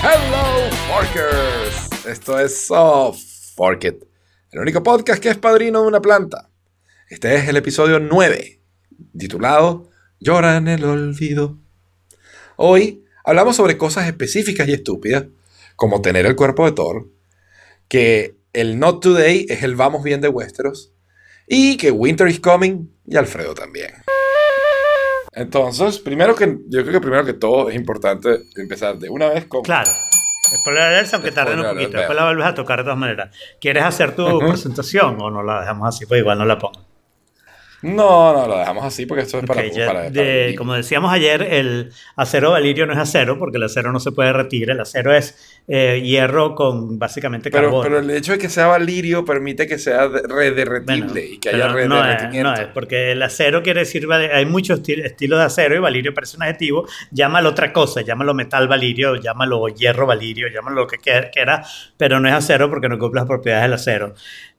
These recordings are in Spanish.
Hello, Forkers. Esto es Soft Fork It, el único podcast que es padrino de una planta. Este es el episodio 9, titulado Llora en el olvido. Hoy hablamos sobre cosas específicas y estúpidas, como tener el cuerpo de Thor, que el Not Today es el vamos bien de Westeros, y que Winter is Coming y Alfredo también. Entonces, primero que, yo creo que primero que todo es importante empezar de una vez con... Claro. Spoiler alert, aunque tarden un poquito. Después la vuelves a tocar de todas maneras. ¿Quieres hacer tu presentación o no la dejamos así? Pues igual no la pongo. No, no, lo dejamos así porque esto es para... Ok, ya para- de- para- como decíamos ayer, el acero valirio no es acero porque el acero no se puede retirar. El acero es eh, hierro con básicamente carbono. pero el hecho de que sea valirio permite que sea de- Bueno, rederretible y que haya pero no es, rederretimiento. no es, porque el acero quiere decir, hay muchos esti- estilos de acero y valirio parece un adjetivo, llámalo otra cosa, llámalo metal valirio, llámalo hierro valirio, llámalo lo que quie- quiera, pero no es acero porque no cumple las propiedades del acero.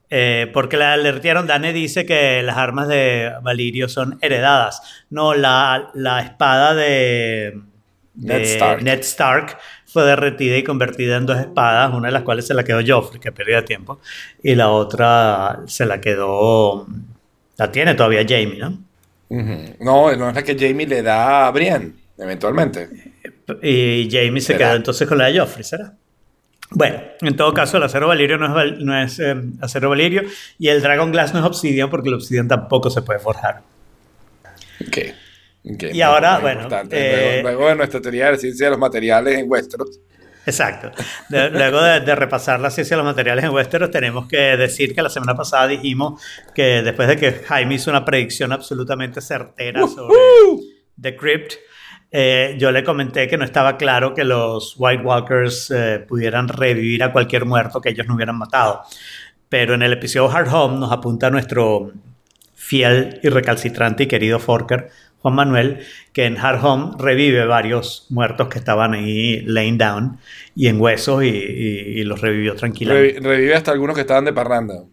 Eh, porque la alertaron, Dane dice que las armas de Valirio son heredadas. No, la, la espada de, de Ned Stark. Ned Stark fue derretida y convertida en dos espadas, una de las cuales se la quedó Joffrey, que perdía tiempo, y la otra se la quedó, la tiene todavía Jamie, ¿no? Ujú. No, no es la que Jamie le da a Brienne, eventualmente. Y Jamie se quedó entonces con la de Joffrey, ¿será? Bueno, en todo caso, el acero valirio no es, no es eh, acero valirio y el Dragon Glass no es obsidian porque el obsidian tampoco se puede forjar. Ok. ok, Y ahora, bueno, eh, luego, luego de nuestra teoría de la ciencia de los materiales en Westeros. Exacto. De- luego de, de repasar la ciencia de los materiales en Westeros, tenemos que decir que la semana pasada dijimos que después de que Jaime hizo una predicción absolutamente certera sobre The Crypt, eh, yo le comenté que no estaba claro que los White Walkers eh, pudieran revivir a cualquier muerto que ellos no hubieran matado. Pero en el episodio Hard Home nos apunta nuestro fiel y recalcitrante y querido Forker, Juan Manuel, que en Hard Home revive varios muertos que estaban ahí laying down y en huesos y, y- y los revivió tranquilamente. Revi- revive hasta algunos que estaban de parranda.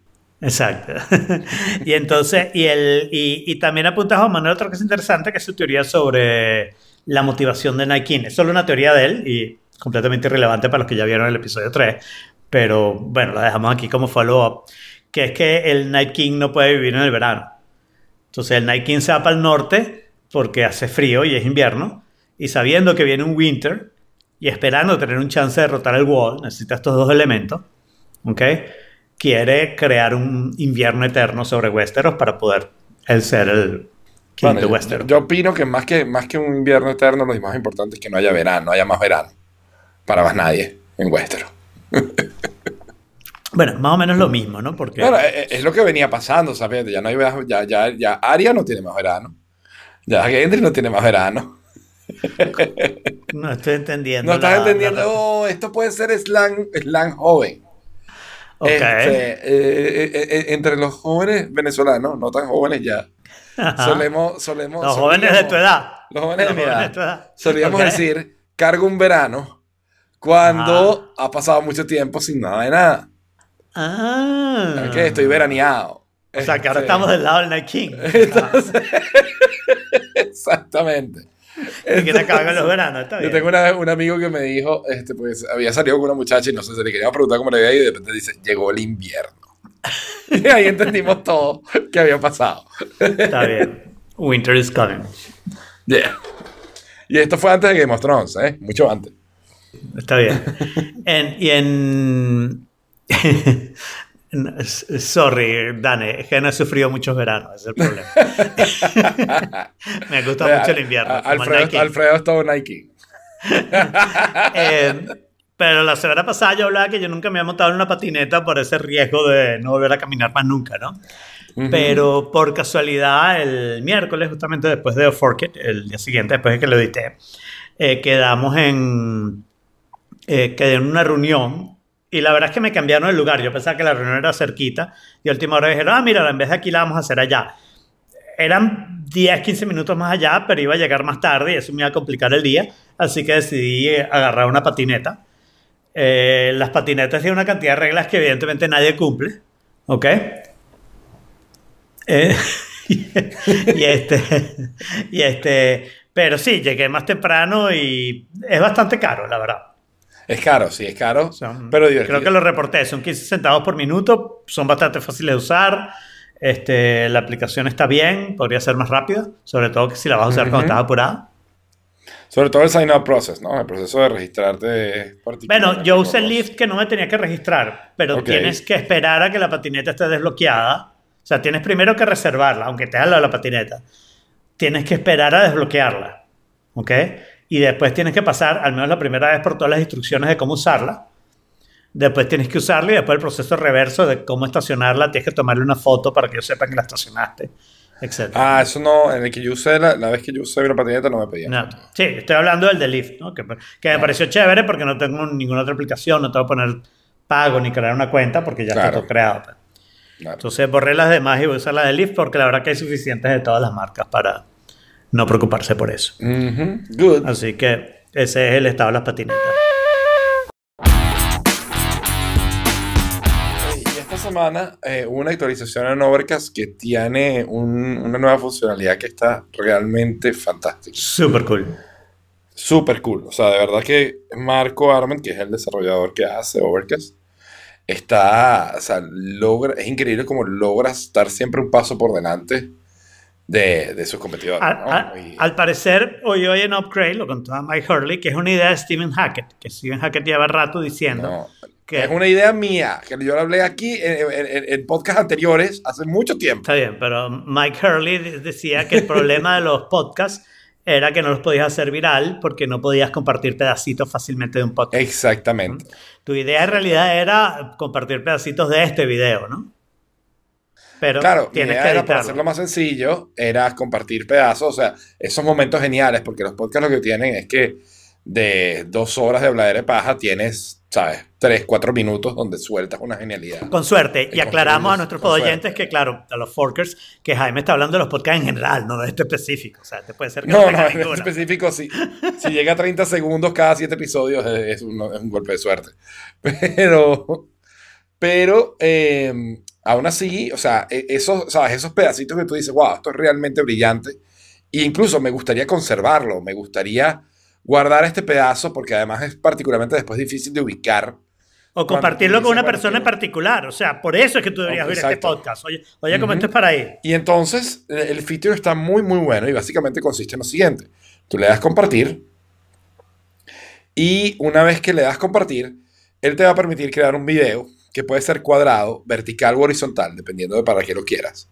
Exacto. y entonces, y, el, y, y también apunta Juan Manuel otra cosa interesante, que es su teoría sobre la motivación de King. Es solo una teoría de él y completamente irrelevante para los que ya vieron el episodio 3, pero bueno, la dejamos aquí como follow-up, que es que el Night King no puede vivir en el verano. Entonces el Night King se va para el norte porque hace frío y es invierno, y sabiendo que viene un winter y esperando tener un chance de derrotar el wall, necesita estos dos elementos, ¿ok? Quiere crear un invierno eterno sobre Westeros para poder él ser el king Bueno, de yo, opino que más, que más que un invierno eterno, lo más importante es que no haya verano, no haya más verano. Para más nadie en Westeros. Bueno, más o menos lo mismo, ¿no? Porque Bueno, es, es lo que venía pasando, ¿sabes? Ya no hay verano, ya, ya, ya Arya no tiene más verano. Ya Gendry no tiene más verano. no estoy entendiendo. No estás la- entendiendo, la- oh, esto puede ser slang, slang joven. Ok. Este, eh, eh, eh, eh, entre los jóvenes venezolanos, no tan jóvenes ya. Solemos, solemos... Los jóvenes de tu edad. Los jóvenes de jóvenes tu edad. Solíamos decir, cargo un verano cuando ha pasado mucho tiempo sin nada de nada. Ah. Que estoy veraneado. O sea, que ahora Este, estamos del lado del Night King. Exactamente. Y quiere acabar con los veranos, está Yo tengo una- un amigo que me dijo, este, pues había salido con una muchacha y no sé, se le quería preguntar cómo le había ido y de repente dice, llegó el invierno. Y ahí entendimos todo que había pasado. Está bien. Winter is coming. Yeah. Y esto fue antes de Game of Thrones, ¿eh? Mucho antes. Está bien. En- y en. Sorry, Dane, no he sufrido muchos veranos, es el problema. Me gusta mucho el invierno. Alfredo. Alfredo es todo Nike. Eh, pero la semana pasada yo hablaba que yo nunca me había montado en una patineta por ese riesgo de no volver a caminar más nunca, ¿no? Pero por casualidad, el miércoles, justamente después de Fork It, el día siguiente, después de que lo edité, eh, quedamos en, eh, quedé en una reunión y la verdad es que me cambiaron el lugar. Yo pensaba que la reunión era cerquita y a última hora dijeron, ah, mira, en vez de aquí la vamos a hacer allá. Eran 10, 15 minutos más allá, pero iba a llegar más tarde y eso me iba a complicar el día. Así que decidí agarrar una patineta Eh, las patinetas tienen una cantidad de reglas que evidentemente nadie cumple. ¿Ok? Eh, y este. Y este. Pero sí, llegué más temprano y es bastante caro, la verdad. Es caro, sí, es caro, Son- pero divertido. Creo que lo reporté, son 15 centavos por minuto, son bastante fáciles de usar. Este, la aplicación está bien, podría ser más rápida, sobre todo que si la vas a usar cuando Ujú. estás apurado. Sobre todo el sign-up process, ¿no? El proceso de registrarte particular. Bueno, yo usé el Lyft que no me tenía que registrar, pero Ok. tienes que esperar a que la patineta esté desbloqueada. O sea, tienes primero que reservarla, aunque te haga la, la patineta. Tienes que esperar a desbloquearla. ¿Ok? Y después tienes que pasar, al menos la primera vez, por todas las instrucciones de cómo usarla. Después tienes que usarla y después el proceso reverso de cómo estacionarla. Tienes que tomarle una foto para que ellos sepan que la estacionaste, etc. Ah, eso no, en el que yo usé, la, la vez que yo usé una patineta no me pedía. No, sí, estoy hablando del de Lyft, ¿no? que, que me pareció chévere porque no tengo ninguna otra aplicación, no tengo que poner pago ni crear una cuenta porque ya está Claro. todo creado. pues. Claro. Entonces borré las demás y voy a usar la de Lyft porque la verdad que hay suficientes de todas las marcas para no preocuparse por eso. Good. Así que ese es el estado de las patinetas. Semana eh, hubo una actualización en Overcast que tiene un- una nueva funcionalidad que está realmente fantástica. Súper cool. Súper cool. O sea, de verdad que Marco Arment, que es el desarrollador que hace Overcast, está, o sea, logra, es increíble como logra estar siempre un paso por delante de, de sus competidores. Al, ¿no? Y- al parecer, hoy hoy en Upgrade lo contaba Mike Hurley, que es una idea de Stephen Hackett, que Stephen Hackett lleva rato diciendo no, es una idea mía, que yo la hablé aquí en, en, podcasts anteriores hace mucho tiempo. Está bien, pero Mike Hurley de- decía que el problema de los podcasts era que no los podías hacer viral porque no podías compartir pedacitos fácilmente de un podcast. Exactamente. Tu idea en realidad era compartir pedacitos de este video, ¿no? Pero Claro, mi tienes idea que era para hacerlo más sencillo, era compartir pedazos, o sea, esos momentos geniales, porque los podcasts lo que tienen es que de dos horas de hablar de paja tienes, ¿sabes? Tres, cuatro minutos donde sueltas una genialidad. Con suerte. Y aclaramos a nuestros oyentes que, claro, a los forkers, que Jaime está hablando de los podcasts en general, no de este específico. O sea, te puede ser que No, tenga no, en ninguno. específico, si, si llega a 30 segundos cada siete episodios es, es un, es un golpe de suerte. Pero, pero eh, aún así, o sea, e- esos, ¿sabes? esos pedacitos que tú dices, wow, esto es realmente brillante. E incluso me gustaría conservarlo, me gustaría guardar este pedazo porque además es particularmente después difícil de ubicar. O compartirlo con una persona en particular. O sea, por eso es que tú deberías ver este podcast. Oye, oye como esto es para ahí. Y entonces el el feature está muy, muy bueno y básicamente consiste en lo siguiente. Tú le das compartir y una vez que le das compartir, él te va a permitir crear un video que puede ser cuadrado, vertical o horizontal, dependiendo de para qué lo quieras.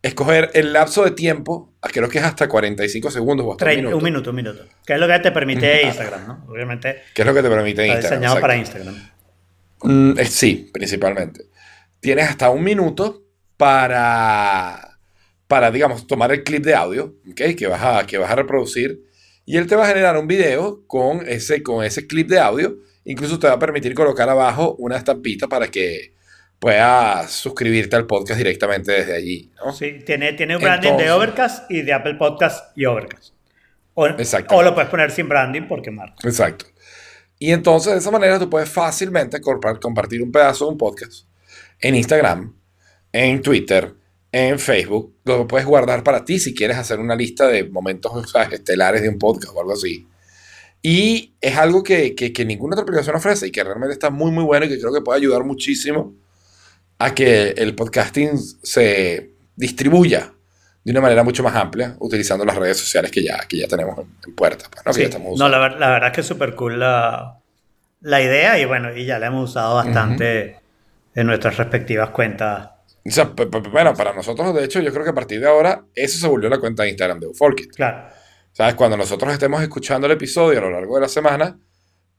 Escoger el lapso de tiempo, creo que es hasta 45 segundos o hasta un Trein- minuto, un minuto, un minuto. Que es lo que te permite. Instagram, ¿no? Obviamente que es lo que te permite está Instagram. diseñado exacto. para Instagram. Mm, eh, sí, principalmente. Tienes hasta un minuto para, para, digamos, tomar el clip de audio, ¿ok? Que vas a, que vas a reproducir. Y él te va a generar un video con ese, con ese clip de audio. Incluso te va a permitir colocar abajo una estampita para que puedas suscribirte al podcast directamente desde allí, ¿no? Sí, tiene, tiene un branding Entonces- de Overcast y de Apple Podcast y Overcast. O, o lo puedes poner sin branding porque marca. Exacto. Y entonces de esa manera tú puedes fácilmente compartir un pedazo de un podcast en Instagram, en Twitter, en Facebook. Lo puedes guardar para ti si quieres hacer una lista de momentos estelares de un podcast o algo así. Y es algo que, que- que ninguna otra aplicación ofrece y que realmente está muy, muy bueno y que creo que puede ayudar muchísimo a que el podcasting se distribuya de una manera mucho más amplia utilizando las redes sociales que ya, que ya tenemos en, puerta. pues, ¿no? Que Sí. ya estamos No, la, la verdad es que es súper cool la, la idea y bueno, y ya la hemos usado bastante en nuestras respectivas cuentas. O sea, bueno, para nosotros, de hecho, yo creo que a partir de ahora, eso se volvió la cuenta de Instagram de Ufolkit. Claro. ¿Sabes? Cuando nosotros estemos escuchando el episodio a lo largo de la semana,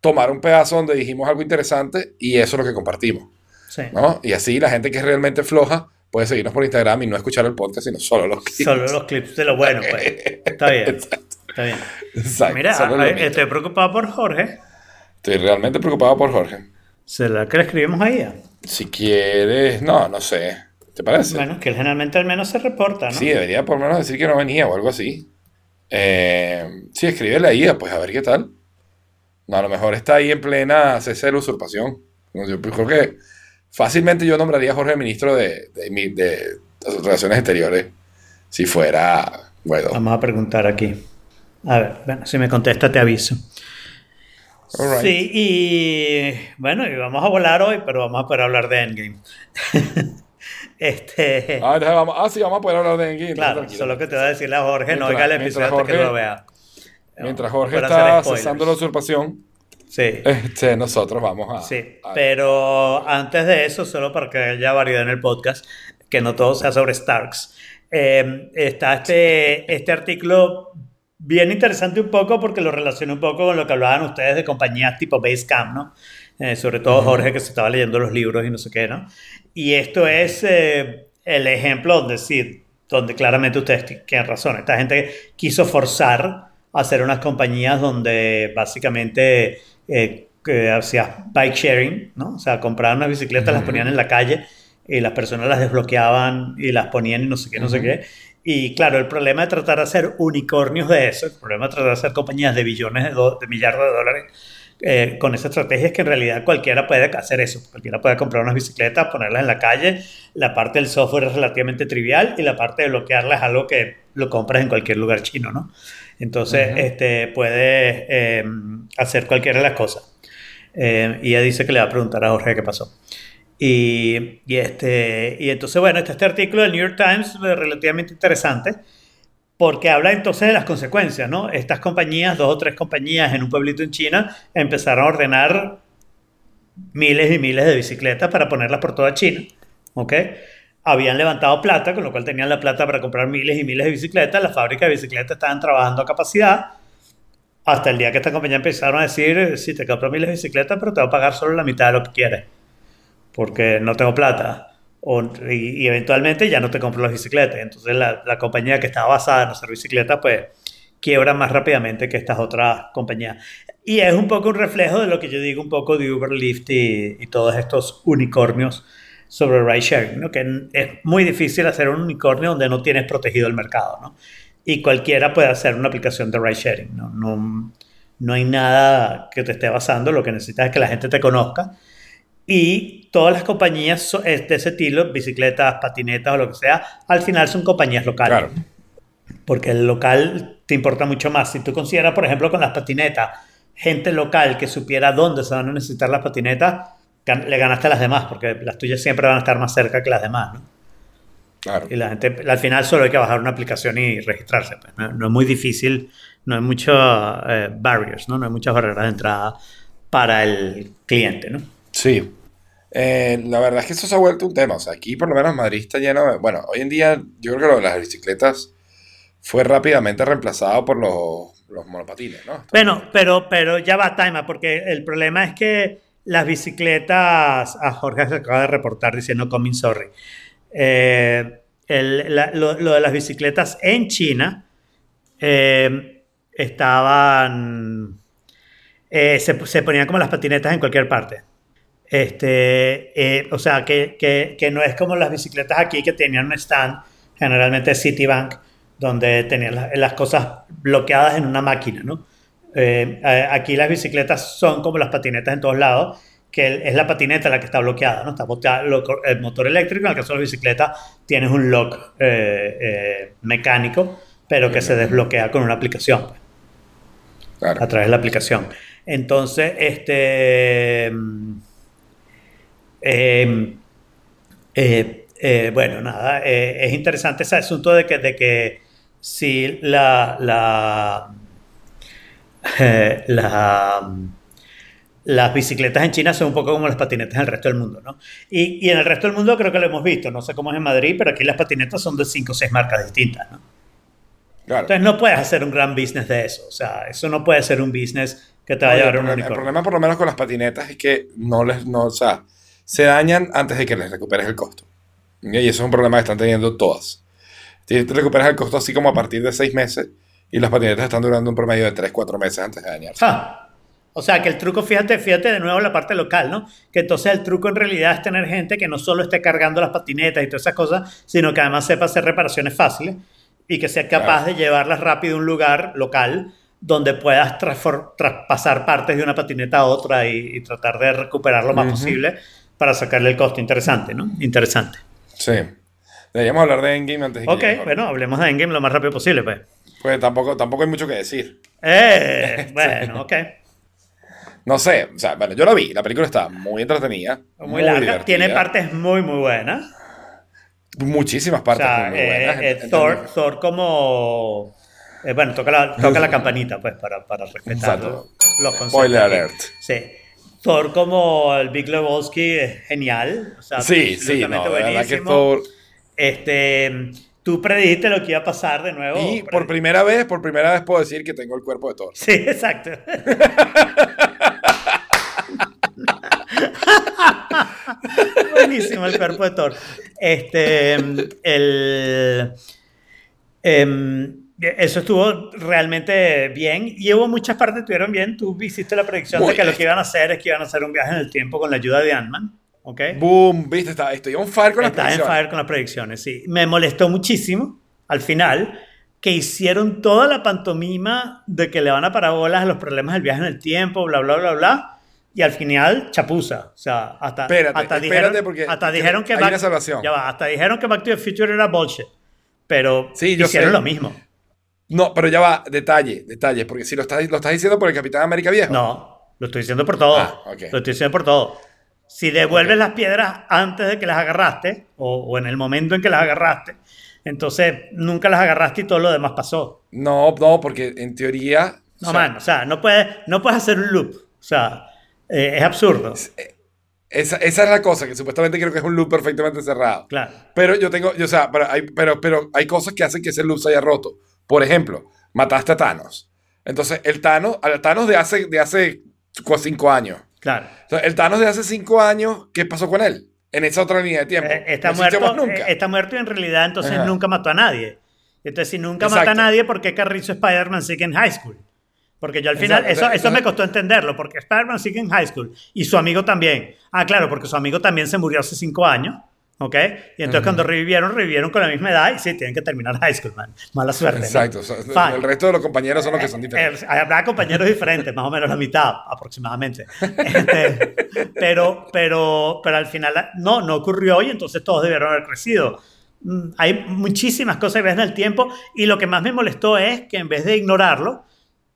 tomar un pedazo donde dijimos algo interesante y eso es lo que compartimos, Sí. ¿no? Y así la gente que es realmente floja puede seguirnos por Instagram y no escuchar el podcast, sino solo los clips. Solo los clips de lo bueno, pues. Está bien. Exacto. Está bien. Exacto. Mira, estoy preocupado por Jorge. Estoy realmente preocupado por Jorge. ¿Será que le escribimos ahí? Si quieres, no, no sé. ¿Te parece? Bueno, que él generalmente al menos se reporta, ¿no? Sí, debería por lo menos decir que no venía o algo así. Eh, sí, escríbele ahí, pues a ver qué tal. No, a lo mejor está ahí en plena cese de la usurpación. Yo creo que fácilmente yo nombraría a Jorge ministro de, de, de Relaciones Exteriores si fuera Guaidó. Vamos a preguntar aquí. A ver, bueno, si me contesta te aviso. Right. Sí, y bueno, y vamos a volar hoy, pero vamos a poder hablar de Endgame. este, Ah, vamos, ah, sí, vamos a poder hablar de Endgame. claro, tranquilo. solo que te voy a decirle a Jorge, no oiga el episodio hasta que Jorge- no lo vea. Mientras Jorge está cesando la usurpación, Sí. este, nosotros vamos a... Sí, a- pero antes de eso, solo para que haya variedad en el podcast, que no todo sea sobre Starks, eh, está este, este artículo bien interesante un poco porque lo relaciona un poco con lo que hablaban ustedes de compañías tipo Basecamp, ¿no? Eh, sobre todo Jorge que se estaba leyendo los libros y no sé qué, ¿no? Y esto es eh, el ejemplo donde sí, donde claramente ustedes tienen razón. Esta gente quiso forzar a hacer unas compañías donde básicamente eh, que hacías bike sharing, ¿no? O sea, compraban unas bicicletas, las ponían en la calle y las personas las desbloqueaban y las ponían y no sé qué, no sé qué. Y claro, el problema de tratar de hacer unicornios de eso, el problema de tratar de hacer compañías de billones de, de millardos de dólares eh, con esa estrategia es que en realidad cualquiera puede hacer eso. Cualquiera puede comprar unas bicicletas, ponerlas en la calle. La parte del software es relativamente trivial y la parte de bloquearlas es algo que lo compras en cualquier lugar chino, ¿no? Entonces, Ujú. este, puedes eh, hacer cualquiera de las cosas. Eh, y ella dice que le va a preguntar a Jorge qué pasó. Y, y, este, y entonces, bueno, está este artículo del New York Times eh, relativamente interesante porque habla entonces de las consecuencias, ¿no? Estas compañías, dos o tres compañías en un pueblito en China, empezaron a ordenar miles y miles de bicicletas para ponerlas por toda China, ¿ok? Habían levantado plata, con lo cual tenían la plata para comprar miles y miles de bicicletas, las fábricas de bicicletas estaban trabajando a capacidad, hasta el día que esta compañía empezaron a decir, sí, te compro miles de bicicletas, pero te voy a pagar solo la mitad de lo que quieres, porque no tengo plata. Y, eventualmente ya no te compro las bicicletas. Entonces la, compañía que estaba basada en hacer bicicletas, pues quiebra más rápidamente que estas otras compañías. Y es un poco un reflejo de lo que yo digo un poco de Uber, Lyft y todos estos unicornios sobre ride sharing, ¿no? que es muy difícil hacer un unicornio donde no tienes protegido el mercado. ¿no? Y cualquiera puede hacer una aplicación de ride sharing. ¿no? No, no hay nada que te esté basando, lo que necesitas es que la gente te conozca. Y todas las compañías de ese estilo, bicicletas, patinetas o lo que sea, al final son compañías locales. Claro. Porque el local te importa mucho más. Si tú consideras, por ejemplo, con las patinetas, gente local que supiera dónde se van a necesitar las patinetas, le ganaste a las demás, porque las tuyas siempre van a estar más cerca que las demás. ¿no? Claro. Y la gente, al final solo hay que bajar una aplicación y registrarse. pues. No, no es muy difícil, no hay muchos eh, barriers, ¿no? no hay muchas barreras de entrada para el cliente. ¿no? Sí. Eh, la verdad es que eso se ha vuelto un tema. O sea, aquí por lo menos Madrid está lleno de... Bueno, hoy en día yo creo que lo de las bicicletas fue rápidamente reemplazado por los, los monopatines, ¿no? Bueno, pero, pero ya va, Taima, porque el problema es que las bicicletas, a Jorge se acaba de reportar diciendo coming sorry. Eh, el- la- lo, lo de las bicicletas en China eh, estaban, eh, se, se ponían como las patinetas en cualquier parte. Este, eh, o sea, que, que, que no es como las bicicletas aquí que tenían un stand, generalmente Citibank, donde tenían la- las cosas bloqueadas en una máquina, ¿no? Eh, aquí las bicicletas son como las patinetas en todos lados, que es la patineta la que está bloqueada, ¿no? Está bloqueada lo- el motor eléctrico, en el caso de la bicicleta tienes un lock eh, eh, mecánico, pero que se desbloquea con una aplicación. pues Claro. a través de la aplicación. Entonces, este. eh, bueno, nada, es interesante ese asunto de que, de que si la. la eh, la- las bicicletas en China son un poco como las patinetas en el resto del mundo, ¿no? Y, y en el resto del mundo creo que lo hemos visto, no sé cómo es en Madrid, pero aquí las patinetas son de 5 o 6 marcas distintas, ¿no? Claro. Entonces no puedes hacer un gran business de eso. O sea, eso no puede ser un business que te va a Oye, a un problema, el problema por lo menos con las patinetas es que no les, no, o sea, se dañan antes de que les recuperes el costo. Y eso es un problema que están teniendo todas. Te te recuperas el costo así como a partir de seis meses y las patinetas están durando un promedio de 3, 4 meses antes de dañarse. Ja. O sea, que el truco, fíjate, fíjate de nuevo la parte local, ¿no? Que entonces el truco en realidad es tener gente que no solo esté cargando las patinetas y todas esas cosas, sino que además sepa hacer reparaciones fáciles y que sea capaz Claro. de llevarlas rápido a un lugar local donde puedas traspasar partes de una patineta a otra y, y tratar de recuperar lo más Ujú. posible para sacarle el costo. Interesante, ¿no? Interesante. Sí. Deberíamos hablar de Endgame antes de que Ok, bueno, hablemos de Endgame lo más rápido posible, pues. Pues tampoco, tampoco hay mucho que decir. Eh, bueno, ok. No sé, o sea, bueno, yo la vi, la película está muy entretenida. Muy, larga. divertida, Tiene partes muy, muy buenas. Muchísimas O partes sea, muy eh, buenas. eh, Ent- Thor. Thor como... eh, bueno, toca la, toca la campanita, pues, para, para respetar Exacto. los conceptos. Spoiler alert. Sí. Thor como el Big Lebowski es genial. O sea, Sí, sí, no, de verdad que. Thor... Este, tú predijiste lo que iba a pasar de nuevo. Y por primera vez, por primera vez puedo decir que tengo el cuerpo de Thor. Sí, exacto. Buenísimo el cuerpo de Thor. Este, el, em, eso estuvo realmente bien y hubo muchas partes que estuvieron bien. Tú hiciste la predicción Muy de que lo bien. que iban a hacer es que iban a hacer un viaje en el tiempo con la ayuda de Ant-Man. ¿Ok? Boom, viste, está, estoy on fire con las Estás en predicciones. fire con las predicciones, sí. Me molestó muchísimo al final que hicieron toda la pantomima de que le van a parar bolas a los problemas del viaje en el tiempo, bla, bla, bla, bla. Y al final, chapuza. O sea, hasta, Espérate, hasta espérate, dijeron, porque hasta dijeron que hay una salvación. Ya va, hasta dijeron que Back to the Future era bullshit. Pero Sí, yo hicieron sé. lo mismo. No, pero ya va, detalle, detalle, porque si lo estás, lo estás diciendo por el Capitán América viejo. No, lo estoy diciendo por todo. Ah, ok. Lo estoy diciendo por todo. Si devuelves las piedras antes de que las agarraste, o, o en el momento en que las agarraste, entonces nunca las agarraste y todo lo demás pasó. No, no, porque en teoría. No, o sea, man, o sea, no puedes, no puedes hacer un loop. O sea, eh, es absurdo. Esa, esa es la cosa, que supuestamente creo que es un loop perfectamente cerrado. Claro. Pero yo tengo, yo, o sea, pero hay, pero, pero hay cosas que hacen que ese loop se haya roto. Por ejemplo, mataste a Thanos. Entonces, el Thanos, al Thanos de hace, de hace cinco años. Claro. O sea, el Thanos de hace cinco años, ¿qué pasó con él? En esa otra línea de tiempo. Eh, está, No muerto, nunca. eh, está muerto y en realidad entonces Ajá. nunca mató a nadie. Entonces, si nunca mata a nadie, ¿por qué Carrizo Spider-Man sigue en high school? Porque yo al final, Exacto, eso, eso me costó entenderlo, porque Spider-Man sigue en high school y su amigo también. Ah, claro, porque su amigo también se murió hace cinco años, ¿ok? Y entonces cuando revivieron, revivieron con la misma edad y sí, tienen que terminar high school, man. Mala suerte. ¿no? Exacto. o sea, Fine. el resto de los compañeros son los que son diferentes. Eh, habrá compañeros diferentes, más o menos la mitad aproximadamente. Este, pero, pero, pero al final no, no ocurrió y entonces todos debieron haber crecido. Mm, Hay muchísimas cosas que ves en el tiempo y lo que más me molestó es que en vez de ignorarlo,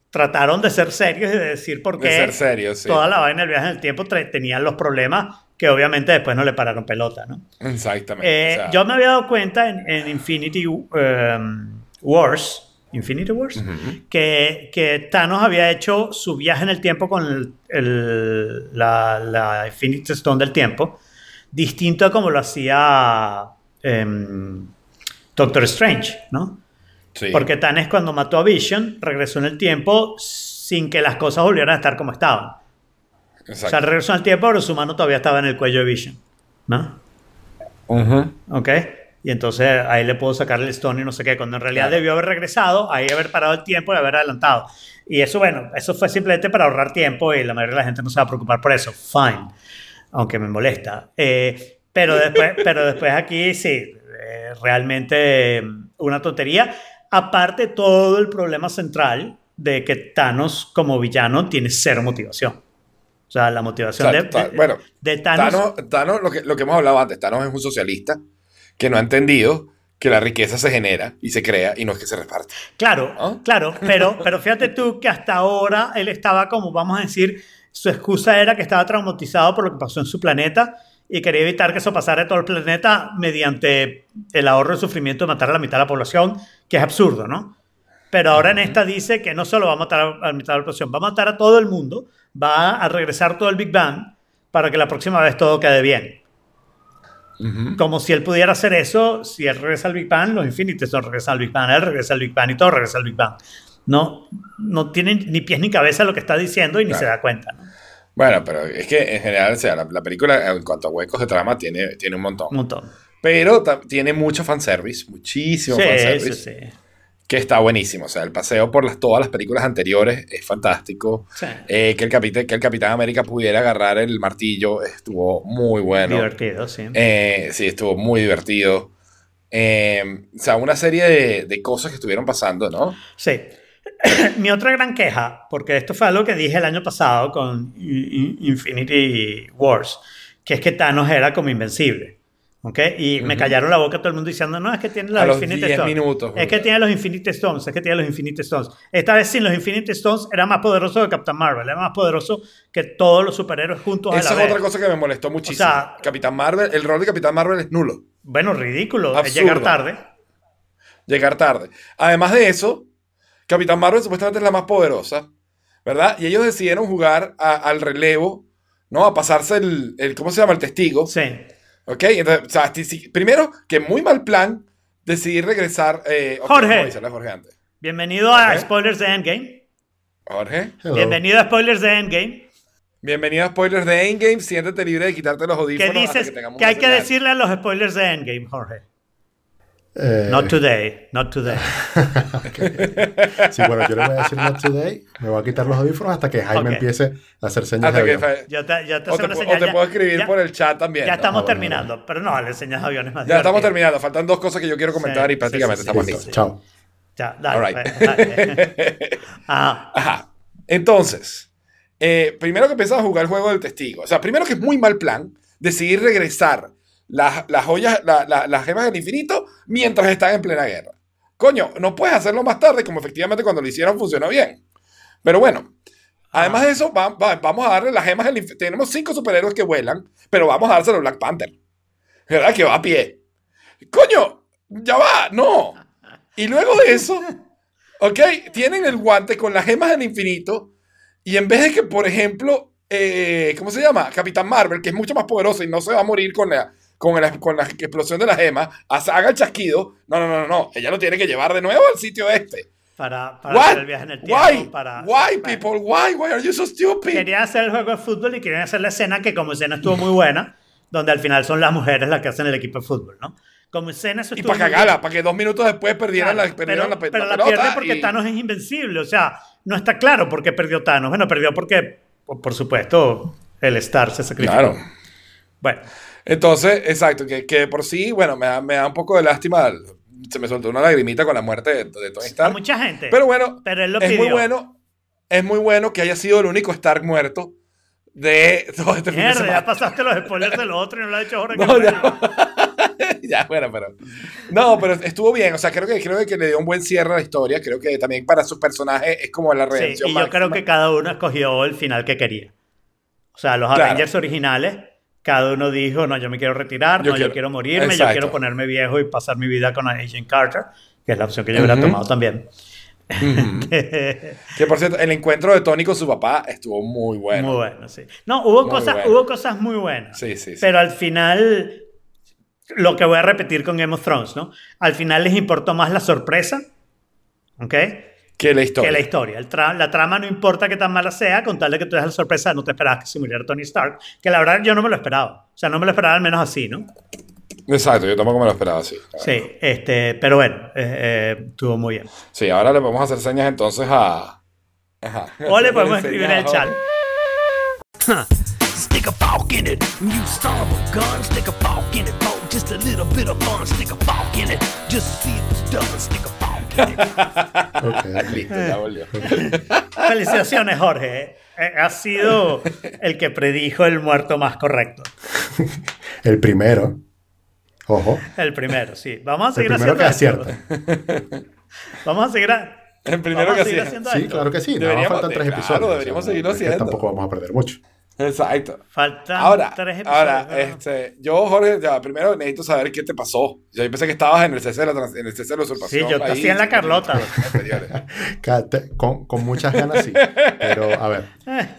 trataron de ser serios y de decir por De qué ser serios, sí. toda la vaina del viaje en el tiempo tenían los problemas que obviamente después no le pararon pelota, ¿no? Exactamente. Eh, o sea, yo me había dado cuenta en, en Infinity um, Wars, Infinity Wars, que, que Thanos había hecho su viaje en el tiempo con el- el- la, la Infinity Stone del tiempo, distinto a como lo hacía em, Doctor Strange, ¿no? sí. Porque Thanos cuando mató a Vision regresó en el tiempo sin que las cosas volvieran a estar como estaban. O sea, Exacto. regresó en el tiempo, pero su mano todavía estaba en el cuello de Vision, ¿no? Ujú. ¿Ok? Y entonces ahí le puedo sacar el stone y no sé qué, cuando en realidad Claro. debió haber regresado, ahí haber parado el tiempo y haber adelantado. Y eso, bueno, eso fue simplemente para ahorrar tiempo y la mayoría de la gente no se va a preocupar por eso. Fine. Aunque me molesta. Eh, pero, después, pero después aquí sí, eh, realmente eh, una tontería. Aparte, todo el problema central de que Thanos como villano tiene cero motivación. O sea, la motivación de, de- bueno, de Thanos, Thanos, Thanos, lo, que, lo que hemos hablado antes, Thanos es un socialista que no ha entendido que la riqueza se genera y se crea y no es que se reparte. Claro, ¿Ah? claro, pero, pero fíjate tú que hasta ahora él estaba como, vamos a decir, su excusa era que estaba traumatizado por lo que pasó en su planeta y quería evitar que eso pasara en todo el planeta mediante el ahorro de sufrimiento de matar a la mitad de la población, que es absurdo, ¿no? Pero ahora en esta dice que no solo va a matar a la mitad de la población, va a matar a todo el mundo, va a regresar todo el Big Bang para que la próxima vez todo quede bien. Como si él pudiera hacer eso, si él regresa al Big Bang, los Infinities no regresan al Big Bang, él regresa al Big Bang y todo regresa al Big Bang. No, no tiene ni pies ni cabeza lo que está diciendo y ni Claro. se da cuenta. ¿no? Bueno, pero es que en general, o sea, la, la película en cuanto a huecos de trama tiene, tiene un montón. Un montón. Pero tiene mucho fanservice, muchísimo Sí, fanservice, sí, sí. Que está buenísimo. O sea, el paseo por las, todas las películas anteriores es fantástico. Sí. Eh, que, el capitán, que el Capitán América pudiera agarrar el martillo estuvo muy bueno. Divertido, sí. Eh, sí, estuvo muy divertido. Eh, o sea, una serie de, de cosas que estuvieron pasando, ¿no? Sí. Mi otra gran queja, porque esto fue algo que dije el año pasado con Infinity Wars, que es que Thanos era como invencible. ¿Ok? Y me callaron la boca todo el mundo diciendo, no, es que tiene los, A 10 Stones. minutos, es que tiene los Infinity Stones, es que tiene los Infinity Stones. Esta vez sin los Infinity Stones era más poderoso que Captain Marvel, era más poderoso que todos los superhéroes juntos a Esa la es vez. otra cosa que me molestó muchísimo. sea- Capitán Marvel, el rol de Capitán Marvel es nulo. Bueno, ridículo, es llegar tarde. Llegar tarde. Además de eso, Capitán Marvel supuestamente es la más poderosa, ¿verdad? Y ellos decidieron jugar a- al relevo, ¿no? A pasarse el, el- ¿cómo se llama? El testigo. Sí. ¿Ok? Entonces, o sea, ti- si- primero, que muy mal plan decidir regresar. eh, ok, Jorge. antes. Bienvenido a. Spoilers de Endgame. Jorge, Hello. Bienvenido a Spoilers de Endgame. bienvenido a Spoilers de Endgame. Siéntete libre de quitarte los ¿Qué audífonos. hasta dices? tengamos ¿Qué hay que decirle a los spoilers de Endgame, Jorge? Eh, Not today, not today. Sí, bueno, yo le voy a decir not today. Me voy a quitar los audífonos hasta que Jaime empiece a hacer señas Hasta de que avión. fa- Yo te, yo te o te, una pu- o señal, te ya- puedo escribir ya- por el chat también. Ya ¿no? estamos Ah, bueno, terminando, pero no, le enseñas de aviones más Ya estamos terminando. Faltan dos cosas que yo quiero comentar Sí, y prácticamente sí, sí, estamos sí, listos. sí. Chao. Ya, dale. All right. pues, dale. Ah, Ajá. Entonces, eh, primero que empiezas a jugar el juego del testigo. O sea, primero que es muy mal plan decidir regresar las, las joyas, la- la- las gemas del infinito mientras están en plena guerra. Coño, no puedes hacerlo más tarde como efectivamente cuando lo hicieron funcionó bien. Pero bueno, además de eso, va- va- vamos a darle las gemas del infinito. Tenemos cinco superhéroes que vuelan, pero vamos a dárselo a Black Panther. ¿Verdad? Que va a pie. Coño, ya va, no. Y luego de eso, ok, tienen el guante con las gemas del infinito y en vez de que, por ejemplo, eh, ¿cómo se llama? Capitán Marvel, que es mucho más poderoso y no se va a morir con la, con la, con la explosión de las gemas, hace- haga el chasquido. No, no, no, no. Ella lo tiene que llevar de nuevo al sitio este. para, para hacer el viaje en el tiempo. Why? Para, Why, people? Why? Why are you so stupid? Querían hacer el juego de fútbol y querían hacer la escena que como escena estuvo muy buena, donde al final son las mujeres las que hacen el equipo de fútbol, ¿no? Como escena eso Y para cagarla, para que dos minutos después perdieran, Claro, la, perdieran pero, la, pe- pero la la pierde porque y- Thanos es invencible. O sea, no está claro por qué perdió Thanos. Bueno, perdió porque, por, por supuesto, el Star se sacrificó. Claro. Bueno, Entonces, exacto, que, que por sí, bueno, me da, me da un poco de lástima. Se me soltó una lagrimita con la muerte de, de Tony a Stark. mucha gente. Pero bueno, Pero él lo es muy bueno. Es muy bueno que haya sido el único Stark muerto de todo este fin de Mierda, ya pasaste los spoilers del otro y no lo ha hecho Jorge. No, Cabrera. ya. ya, bueno, pero. No, pero estuvo bien. O sea, creo que, creo que le dio un buen cierre a la historia. Creo que también para su personaje es como la Sí, redención. y yo creo máxima. que cada uno escogió el final que quería. O sea, los Claro. Avengers originales, cada uno dijo, no, yo me quiero retirar, Yo no, quiero- yo quiero morirme, Exacto. yo quiero ponerme viejo y pasar mi vida con Agent Carter, que es la opción que yo hubiera Ujú. tomado también. Ujú. Que por cierto, el encuentro de Tony con su papá estuvo muy bueno. Muy bueno, sí. No, hubo Muy cosas, bueno. hubo cosas muy buenas. Sí, sí, sí. Pero al final, lo que voy a repetir con Game of Thrones, ¿no? Al final les importó más la sorpresa, ¿ok? Que la historia. Que la historia. El tra- la trama no importa que tan mala sea, con tal de que tú dejes la sorpresa, no te esperabas que se muriera Tony Stark. Que la verdad yo no me lo esperaba. O sea, no me lo esperaba al menos así, ¿no? Exacto, yo tampoco me lo esperaba así. Sí, este, pero bueno, eh, eh, estuvo muy bien. Sí, ahora le podemos hacer señas entonces a. Ajá. O le podemos escribir en el chat. Stick a fork in it. You of a gun. Stick a fork in it. Oh, just a little bit of fun. Stick a fork in it. Just see if it's done. Stick a fork in it. Ok, ok. Listo, ya volvió. Felicitaciones, Jorge. Eh, has sido el que predijo el muerto más correcto. El primero. Ojo. El primero, sí. Vamos a El seguir primero que haciendo acierta. esto. Vamos a seguir, a- El primero vamos que a seguir haciendo Sí, esto. claro que sí. Nada más Deberíamos- faltan tres claro, episodios. deberíamos seguirlo es que haciendo. Tampoco vamos a perder mucho. Exacto. Faltan Ahora, tres episodios. ahora este, yo, Jorge, ya, primero necesito saber qué te pasó. Yo pensé que estabas en el cese de la, en el cese de la usurpación. Sí, yo te ahí, hacía en la Carlota. Con, con muchas ganas, sí. Pero, a ver,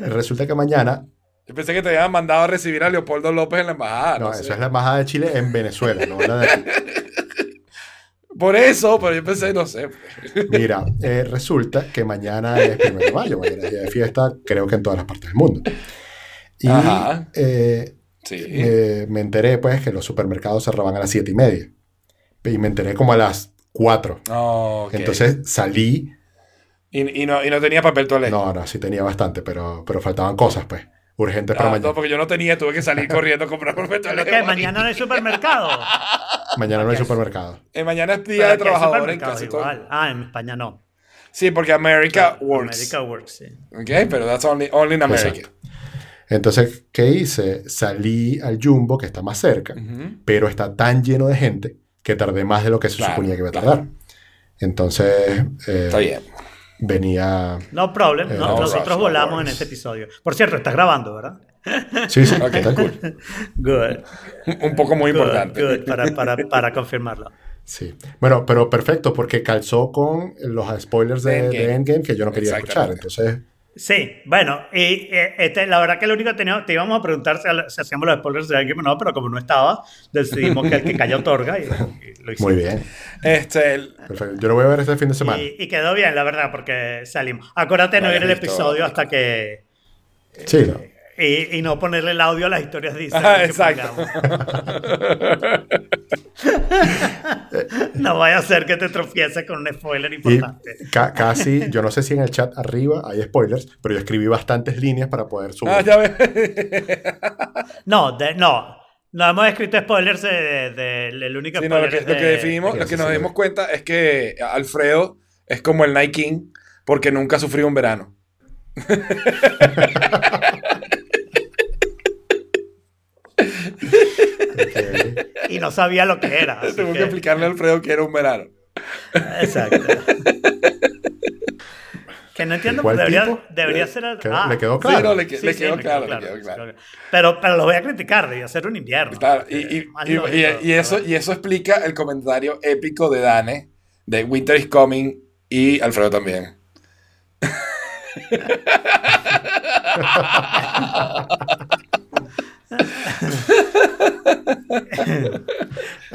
resulta que mañana, Yo pensé que te habían mandado a recibir a Leopoldo López en la embajada. no, no eso sé. es la embajada de Chile en Venezuela, no la de aquí. Por eso, pero yo pensé, no sé. Mira, eh, resulta que mañana es primero de mayo, mañana es día de fiesta, creo que en todas las partes del mundo. Y Ajá. eh, Sí. eh, me enteré, pues, que los supermercados cerraban a las siete y media. Y me enteré como a las 4. No, ok. Entonces salí. y, y no, y no tenía papel toalé. No, no, sí tenía bastante, pero, pero faltaban cosas, pues, urgentes para Ah, mañana. no, porque yo no tenía, tuve que salir corriendo a comprar papel ¿Pero qué? ¿Mañana no hay supermercado? Mañana no hay supermercado. Eh, mañana es día de aquí hay trabajador en casi todo. igual. Ah, en España no. Sí, porque America Claro, works. America Works, sí. Ok, pero that's only, only in America. Exacto. Entonces, ¿qué hice? Salí al Jumbo, que está más cerca, pero está tan lleno de gente que tardé más de lo que se Claro, suponía que iba a claro. tardar. Entonces, eh, Está bien. venía... No problem. Eh, no- no nosotros rush, no volamos en este episodio. Por cierto, estás grabando, ¿verdad? Sí, sí, Ok, está cool. Good. Un poco muy good, importante. good, para, para, para confirmarlo. Sí. Bueno, pero perfecto, porque calzó con los spoilers de, De de Endgame. Endgame, que yo no quería escuchar. Entonces, Sí, bueno, y eh, este, la verdad que lo único que teníamos, te íbamos a preguntar si, si hacíamos los spoilers de Endgame o no, pero como no estaba, decidimos que el que cayó otorga y, y lo hicimos. muy bien. Este, el- Perfecto. Yo lo voy a ver este fin de semana. Y, y quedó bien, la verdad, porque salimos. Acuérdate de no ver el episodio hasta que. Sí, ¿no? Y, y no ponerle el audio a las historias de Instagram que exacto. no vaya a ser que te tropieces con un spoiler importante. ca- casi, yo no sé si en el chat arriba hay spoilers, pero yo escribí bastantes líneas para poder subir. Ah, ya ves. No, de- no. No hemos escrito spoilers de, de- de- el único Sí, no, lo que, lo que de- definimos, de lo que nos dimos cuenta es que Alfredo es como el Night King porque nunca sufrió un verano. Y no sabía lo que era. Tengo que que- explicarle a Alfredo que era un verano. Exacto. que no entiendo, ¿Cuál debería, tipo? debería ser... el- ¿Quedó- ah, ¿Le quedó claro? Sí, no, le, que- sí, le sí, quedó me claro, quedó le quedó claro. Pero, pero lo voy a criticar, debería ser un invierno. Claro, y, y- Más y- lógico, y- y eso, y eso explica el comentario épico de Dane de Winter is Coming y Alfredo también.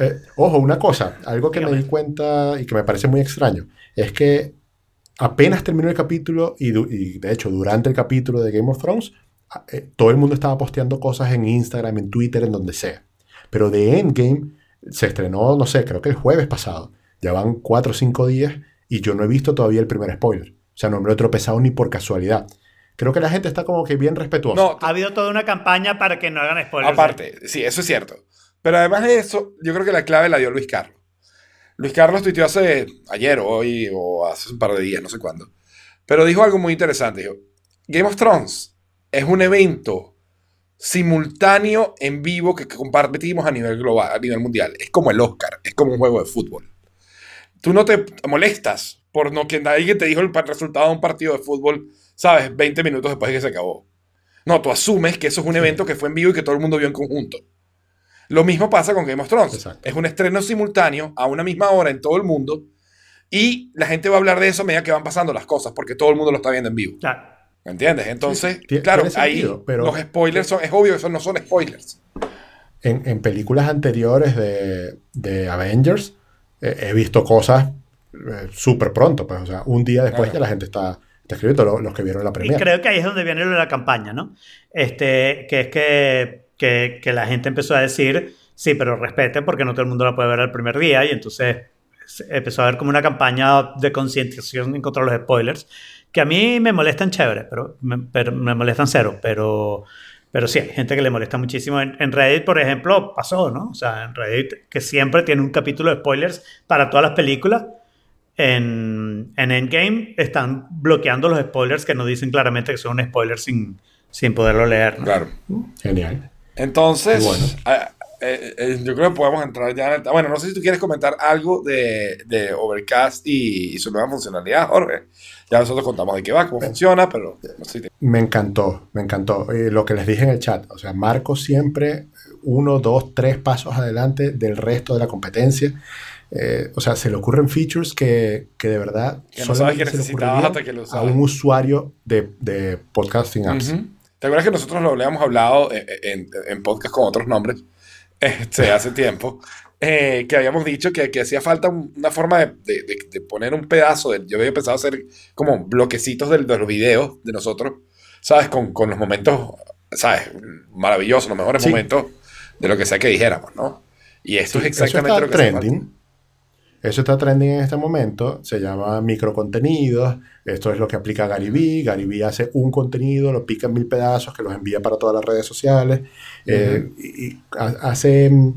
Eh, ojo, una cosa, algo que me di cuenta y que me parece muy extraño, es que apenas terminó el capítulo y, de hecho durante el capítulo de Game of Thrones, eh, todo el mundo estaba posteando cosas en Instagram, en Twitter, en donde sea. Pero de Endgame se estrenó, no sé, creo que el jueves pasado. Ya van cuatro o cinco días y yo no he visto todavía el primer spoiler. O sea, no me lo he tropezado ni por casualidad. Creo que la gente está como que bien respetuosa. No, Ha habido toda una campaña para que no hagan spoilers. Aparte, sí, eso es cierto. Pero además de eso, yo creo que la clave la dio Luis Carlos. Luis Carlos tuiteó hace ayer hoy o hace un par de días, no sé cuándo. Pero dijo algo muy interesante. Dijo, Game of Thrones es un evento simultáneo en vivo que compartimos a nivel global, a nivel mundial. Es como el Oscar, es como un juego de fútbol. Tú no te molestas por no que alguien te dijo el resultado de un partido de fútbol, sabes, 20 minutos después de que se acabó. No, tú asumes que eso es un evento que fue en vivo y que todo el mundo vio en conjunto. Lo mismo pasa con Game of Thrones. Exacto. Es un estreno simultáneo a una misma hora en todo el mundo y la gente va a hablar de eso a medida que van pasando las cosas porque todo el mundo lo está viendo en vivo. Claro. ¿Me entiendes? Entonces, claro, ahí sentido, pero- los spoilers son, es obvio que esos no son spoilers. en, en películas anteriores de, de Avengers eh, he visto cosas eh, súper pronto, pues, o sea, un día después Ajá. ya la gente está, escribiendo, lo- los, que vieron la Y premiere. creo que ahí es donde viene la campaña, ¿no? Este, que es que, que, que la gente empezó a decir, sí, pero respeten porque no todo el mundo la puede ver el primer día y entonces empezó a haber como una campaña de concientización en contra de los spoilers, que a mí me molestan chévere, pero me, pero me molestan cero, pero, pero sí, hay gente que le molesta muchísimo. En, en Reddit, por ejemplo, pasó, ¿no? O sea, en Reddit, que siempre tiene un capítulo de spoilers para todas las películas, en, en Endgame están bloqueando los spoilers que no dicen claramente que son spoilers sin, sin poderlo leer. ¿no? Claro. Genial. Entonces, bueno. ah, eh, eh, yo creo que podemos entrar ya en el... Bueno, no sé si tú quieres comentar algo de, de Overcast y, y su nueva funcionalidad, Jorge. Ya nosotros contamos de qué va, cómo funciona, pero no sé si te- Me encantó, me encantó. Eh, lo que les dije en el chat, o sea, Marco siempre uno, dos, tres pasos adelante del resto de la competencia. Eh, o sea, se le ocurren features que, que de verdad Que no sabes que necesitabas hasta que lo a usabas. un usuario de, de podcasting apps. Ujú. ¿Te acuerdas que nosotros lo habíamos hablado eh, eh, en, en podcast con otros nombres este, hace tiempo? Eh, que habíamos dicho que, que hacía falta un- una forma de, de- de- de poner un pedazo. De, yo había pensado hacer como bloquecitos de, los videos de nosotros, ¿sabes? Con, con los momentos, ¿sabes? Maravillosos, los mejores Sí. momentos de lo que sea que dijéramos, ¿no? Y esto es exactamente lo que trending. Eso está trending en este momento. Se llama microcontenidos. Esto es lo que aplica Gary Vee. Gary Vee hace un contenido, lo pica en mil pedazos, que los envía para todas las redes sociales. Eh, y, y ha- hace, eh,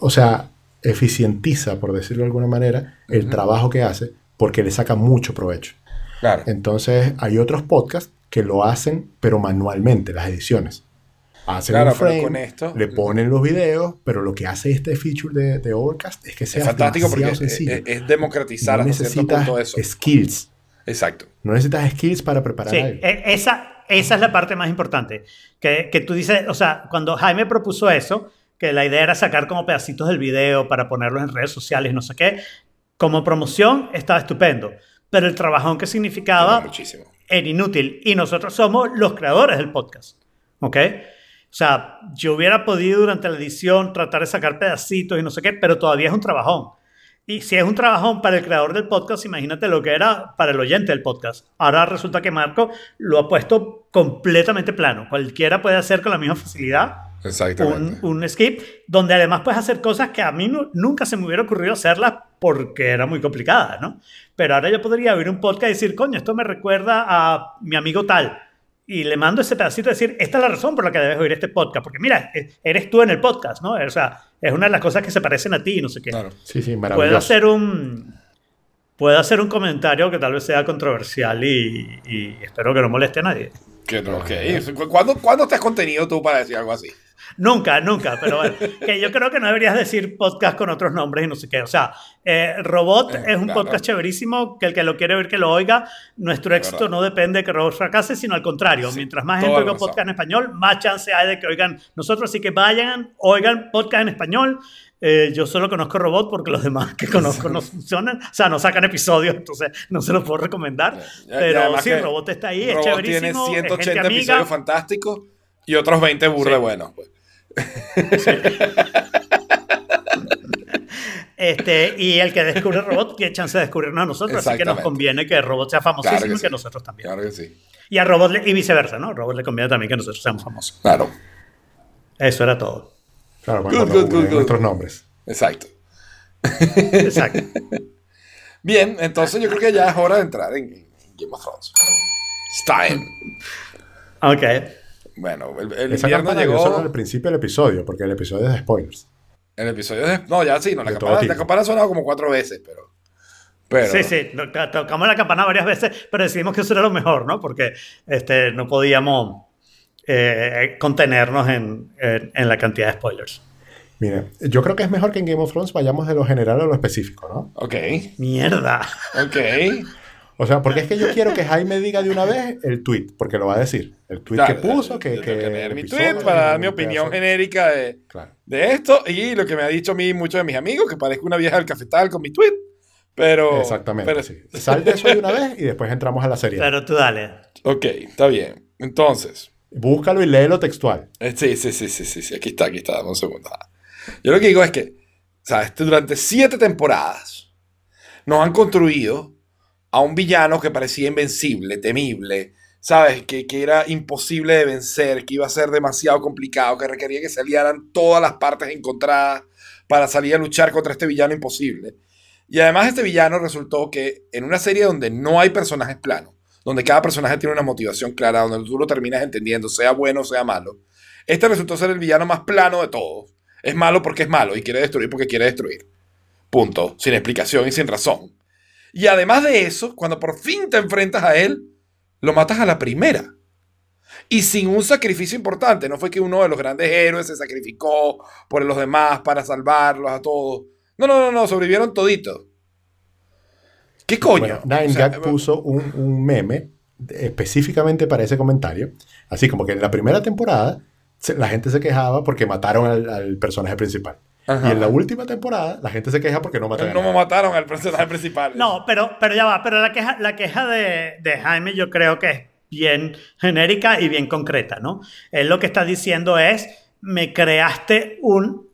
o sea, eficientiza, por decirlo de alguna manera, el trabajo que hace porque le saca mucho provecho. Claro. Entonces, hay otros podcasts que lo hacen, pero manualmente, las ediciones. Hacen Claro, un frame, con esto- le ponen los videos, pero lo que hace este feature de, de Overcast es que sea Es fantástico porque sencillo. es- es democratizar no hasta cierto necesitas punto eso. skills. Exacto. No necesitas skills para preparar Sí, algo. e- esa, esa es la parte más importante. Que, que tú dices, o sea, cuando Jaime propuso eso, que la idea era sacar como pedacitos del video para ponerlos en redes sociales, no sé qué, como promoción estaba estupendo. Pero el trabajón que significaba era inútil. Y nosotros somos los creadores del podcast. ¿Ok? O sea, yo hubiera podido durante la edición tratar de sacar pedacitos y no sé qué, pero todavía es un trabajón. Y si es un trabajón para el creador del podcast, imagínate lo que era para el oyente del podcast. Ahora resulta que Marco lo ha puesto completamente plano. Cualquiera puede hacer con la misma facilidad un, un skip, donde además puedes hacer cosas que a mí nu- nunca se me hubiera ocurrido hacerlas porque era muy complicada, ¿no? Pero ahora yo podría abrir un podcast y decir, coño, esto me recuerda a mi amigo tal. Y le mando ese pedacito y decir, esta es la razón por la que debes oír este podcast. Porque mira, e- eres tú en el podcast, ¿no? O sea, es una de las cosas que se parecen a ti y no sé qué. Claro. Sí, sí, Puedo maravilloso. hacer un... Puedo hacer un comentario que tal vez sea controversial y, y espero que no moleste a nadie. Que no, ok. ¿Cuándo, ¿Cuándo te has contenido tú para decir algo así? Nunca, nunca, pero bueno, que yo creo que no deberías decir podcast con otros nombres y no sé qué. O sea, eh, Robot Eh, es un claro. podcast chéverísimo, que el que lo quiere ver que lo oiga. Nuestro éxito verdad. no depende de que Robot fracase, sino al contrario. Sí, Mientras más gente oiga podcast en español, más chance hay de que oigan nosotros. Así que vayan, oigan podcast en español. Eh, yo solo conozco Robot porque los demás que conozco no funcionan. O sea, no sacan episodios, entonces no se los puedo recomendar. Ya- pero sí, Robot está ahí, es Robot chéverísimo. tiene es gente 180 amiga. episodios fantásticos y otros 20 burros Sí. buenos. Pues. Este, y el que descubre Robot tiene chance de descubrirnos a nosotros, así que nos conviene que Robot sea famosísimo Claro que y que sí. nosotros también. Claro que sí. Y a Robot le- y viceversa, ¿no? A Robot le conviene también que nosotros seamos famosos. Claro. Eso era todo. Claro, Good, cuando good, googleen good, good. nuestros nombres. Exacto. Exacto. Bien, entonces yo creo que ya es hora de entrar en en Game of Thrones. It's time. ok. Bueno, el, el Esa invierno campana llegó solo al principio del episodio, porque el episodio es de spoilers. El episodio de. No, ya sí, no, la campana, tipo. la campana ha sonado como cuatro veces, pero. pero Sí, sí, tocamos la campana varias veces, pero decidimos que eso era lo mejor, ¿no? Porque este, no podíamos eh, contenernos en, en- en la cantidad de spoilers. Mira, yo creo que es mejor que en Game of Thrones vayamos de lo general a lo específico, ¿no? Ok, Mierda. ok. O sea, porque es que yo quiero que Jaime diga de una vez el tweet, porque lo va a decir. El tweet Claro, que puso, que... que leer mi tweet para dar mi opinión pedazo. genérica de, Claro. de esto y lo que me ha dicho a mí muchos de mis amigos, que parezco una vieja del cafetal con mi tweet. Pero. Exactamente, pero- sí. Sal de eso de una vez y después entramos a la serie. Pero tú dale. Ok, está bien. Entonces. Búscalo y léelo textual. Eh, Sí, sí, sí, sí, sí, aquí está, aquí está, dame un segundo. Ah. Yo lo que digo es que, ¿sabes? Durante siete temporadas nos han construido a un villano que parecía invencible, temible, ¿sabes? Que, que era imposible de vencer, que iba a ser demasiado complicado, que requería que se aliaran todas las partes encontradas para salir a luchar contra este villano imposible. Y además este villano resultó que en una serie donde no hay personajes planos, donde cada personaje tiene una motivación clara, donde tú lo terminas entendiendo, sea bueno o sea malo, este resultó ser el villano más plano de todos. Es malo porque es malo y quiere destruir porque quiere destruir. Punto. Sin explicación y sin razón. Y además de eso, cuando por fin te enfrentas a él, lo matas a la primera. Y sin un sacrificio importante. No fue que uno de los grandes héroes se sacrificó por los demás para salvarlos a todos. No, no, no, no. Sobrevivieron toditos. ¿Qué coño? Bueno, Nine O sea, Gag puso un, un meme específicamente para ese comentario. Así como que en la primera temporada se- la gente se quejaba porque mataron al, al personaje principal. Ajá. Y en la última temporada la gente se queja porque no mataron no me mataron al personaje principal. No, pero, pero ya va, pero la queja, la queja de, de Jaime yo creo que es bien genérica y bien concreta, ¿no? Él lo que está diciendo es, me creaste un,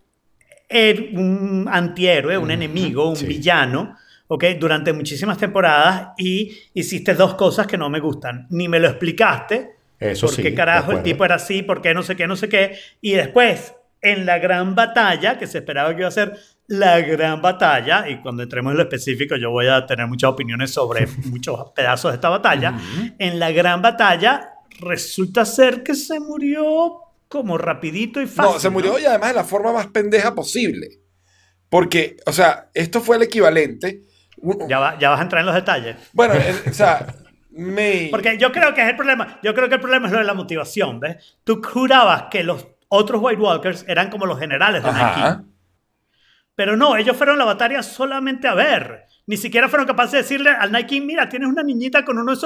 her- un antihéroe, un enemigo, un sí. villano, ¿ok? Durante muchísimas temporadas y hiciste dos cosas que no me gustan. Ni me lo explicaste, Eso ¿Por sí, qué de carajo el tipo era así? ¿Por qué no sé qué, no sé qué? Y después, en la gran batalla, que se esperaba que iba a ser la gran batalla, y cuando entremos en lo específico yo voy a tener muchas opiniones sobre muchos pedazos de esta batalla, en la gran batalla resulta ser que se murió como rapidito y fácil. No, se murió y además de la forma más pendeja posible. Porque, o sea, esto fue el equivalente. Ya, va- ya vas a entrar en los detalles. Bueno, el- o sea, me... Porque yo creo que es el problema. Yo creo que el problema es lo de la motivación, ¿ves? Tú jurabas que los otros White Walkers eran como los generales de Ajá. King. Pero no, ellos fueron a la batalla solamente a ver. Ni siquiera fueron capaces de decirle al King, mira, tienes una niñita con uno de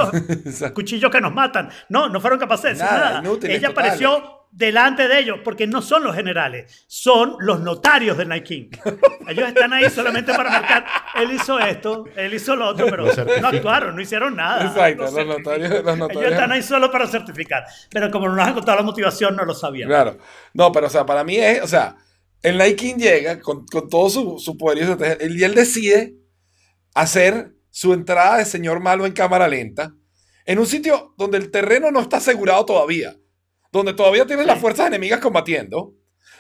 esos cuchillos que nos matan. No, no fueron capaces de decir Nada, nada. inútiles, Ella apareció delante de ellos porque no son los generales, son los notarios del King. Ellos están ahí solamente para marcar, él hizo esto, él hizo lo otro, pero no actuaron, no hicieron nada. Exacto, Lo los notarios- los Ellos están ahí solo para certificar. Pero como no nos han contado la motivación, no lo sabían. Claro. No, pero o sea, para mí es, o sea, el King llega con, con todo su, su poder y y él decide hacer su entrada de señor malo en cámara lenta en un sitio donde el terreno no está asegurado todavía, donde todavía tienes las fuerzas enemigas combatiendo.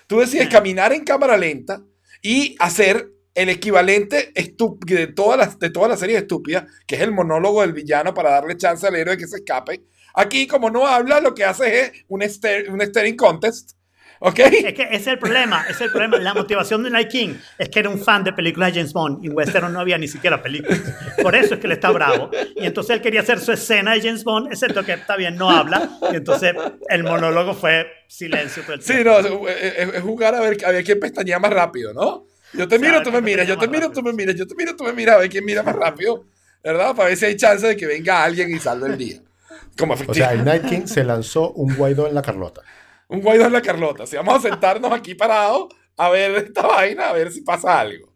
Tú decides caminar en cámara lenta y hacer el equivalente de todas las de toda la serie estúpida, que es el monólogo del villano para darle chance al héroe que se escape. Aquí, como no habla, lo que hace es un, ster- un staring contest. ¿Ok? Es que es el problema, es el problema. La motivación de Night King es que era un fan de películas de James Bond y en Westeros no había ni siquiera películas. Por eso es que él está bravo. Y entonces él quería hacer su escena de James Bond, excepto que está bien, no habla. Y entonces el monólogo fue silencio todo el Sí, no, es, jugar a ver, a ver quién pestañea más rápido, ¿no? Yo te O sea, miro, tú me miras, yo te miro, más tú me miras, yo te miro, tú me miras, a ver quién mira más rápido, ¿verdad? Para ver si hay chance de que venga alguien y salve el día. Como O sea, el. Night King se lanzó un Guaidó en la Carlota. Un Guaidó en la Carlota. Si vamos a sentarnos aquí parados a ver esta vaina, a ver si pasa algo.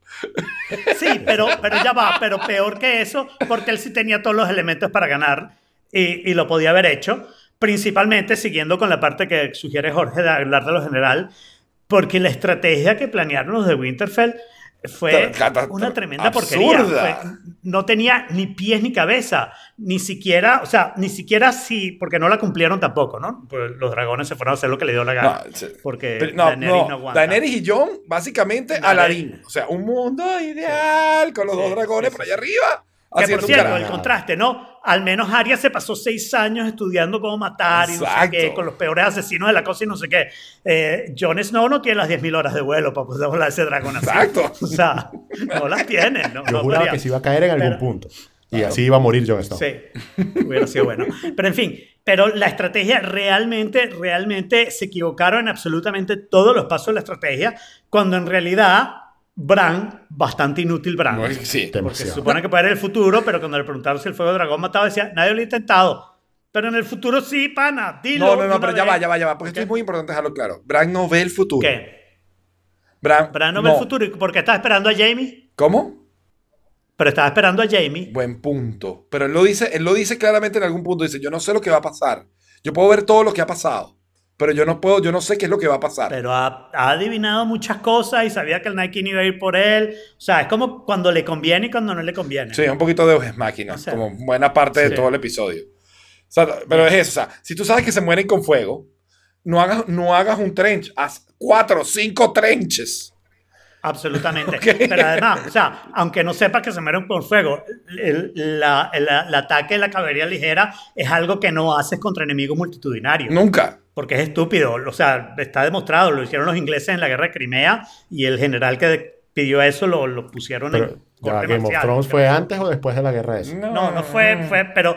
Sí, pero, pero ya va, pero peor que eso, porque él sí tenía todos los elementos para ganar y, y lo podía haber hecho, principalmente siguiendo con la parte que sugiere Jorge de hablar de lo general, porque la estrategia que planearon los de Winterfell fue una tremenda absurda. porquería. Fue- no tenía ni pies ni cabeza, ni siquiera, o sea, ni siquiera si, porque no la cumplieron tampoco, ¿no? Pues los dragones se fueron a hacer lo que le dio la gana. No, sí. porque Pero no, Daenerys no, no, aguanta. Daenerys y Jon, básicamente. Aladín. O sea, un mundo ideal con los Sí, dos dragones sí, por sí, allá arriba. Que por cierto, el contraste, ¿no? Al menos Arya se pasó seis años estudiando cómo matar y no sé Exacto. qué, con los peores asesinos de la cosa y no sé qué. Eh, Jon Snow no tiene las 10.000 horas de vuelo para poder volar ese dragón así. Exacto. O sea, no las tiene. No, Yo no juraba podría. que se iba a caer en algún Pero- punto. Y así iba a morir Jon Snow. Sí, hubiera sido bueno. Pero en fin, pero la estrategia realmente, realmente se equivocaron en absolutamente todos los pasos de la estrategia, cuando en realidad Bran, bastante inútil Bran. Sí. Porque Demasiado. se supone que puede era el futuro, pero cuando le preguntaron si el fuego de dragón mataba, decía, nadie lo ha intentado. Pero en el futuro sí, pana, dilo. No, no, no, pero ya vez". va, ya va, ya va. Porque esto es muy importante dejarlo claro. Bran no ve el futuro. ¿Qué? Bran, Bran no ve el futuro. ¿Y por qué estaba esperando a Jamie? ¿Cómo? Pero estaba esperando a Jamie. Buen punto. Pero él lo dice, él lo dice claramente en algún punto. Dice, yo no sé lo que va a pasar. Yo puedo ver todo lo que ha pasado. Pero yo no puedo, yo no sé qué es lo que va a pasar. Pero ha, ha adivinado muchas cosas y sabía que el Nike iba a ir por él. O sea, es como cuando le conviene y cuando no le conviene. Sí, un poquito de No sé. como buena parte de todo el episodio. O sea, pero es eso, o sea, si tú sabes que se mueren con fuego, no hagas, no hagas un trench, haz cuatro o cinco trenches. Absolutamente. Pero además, o sea, aunque no sepas que se mueren por fuego, el, la- el- el ataque de la caballería ligera es algo que no haces contra enemigos multitudinarios. Nunca. Porque es estúpido. O sea, está demostrado. Lo hicieron los ingleses en la guerra de Crimea y el general que de- pidió eso lo, lo pusieron Pero en ya, Game of. Thrones fue antes o después de la guerra esa. No, no fue, fue, pero,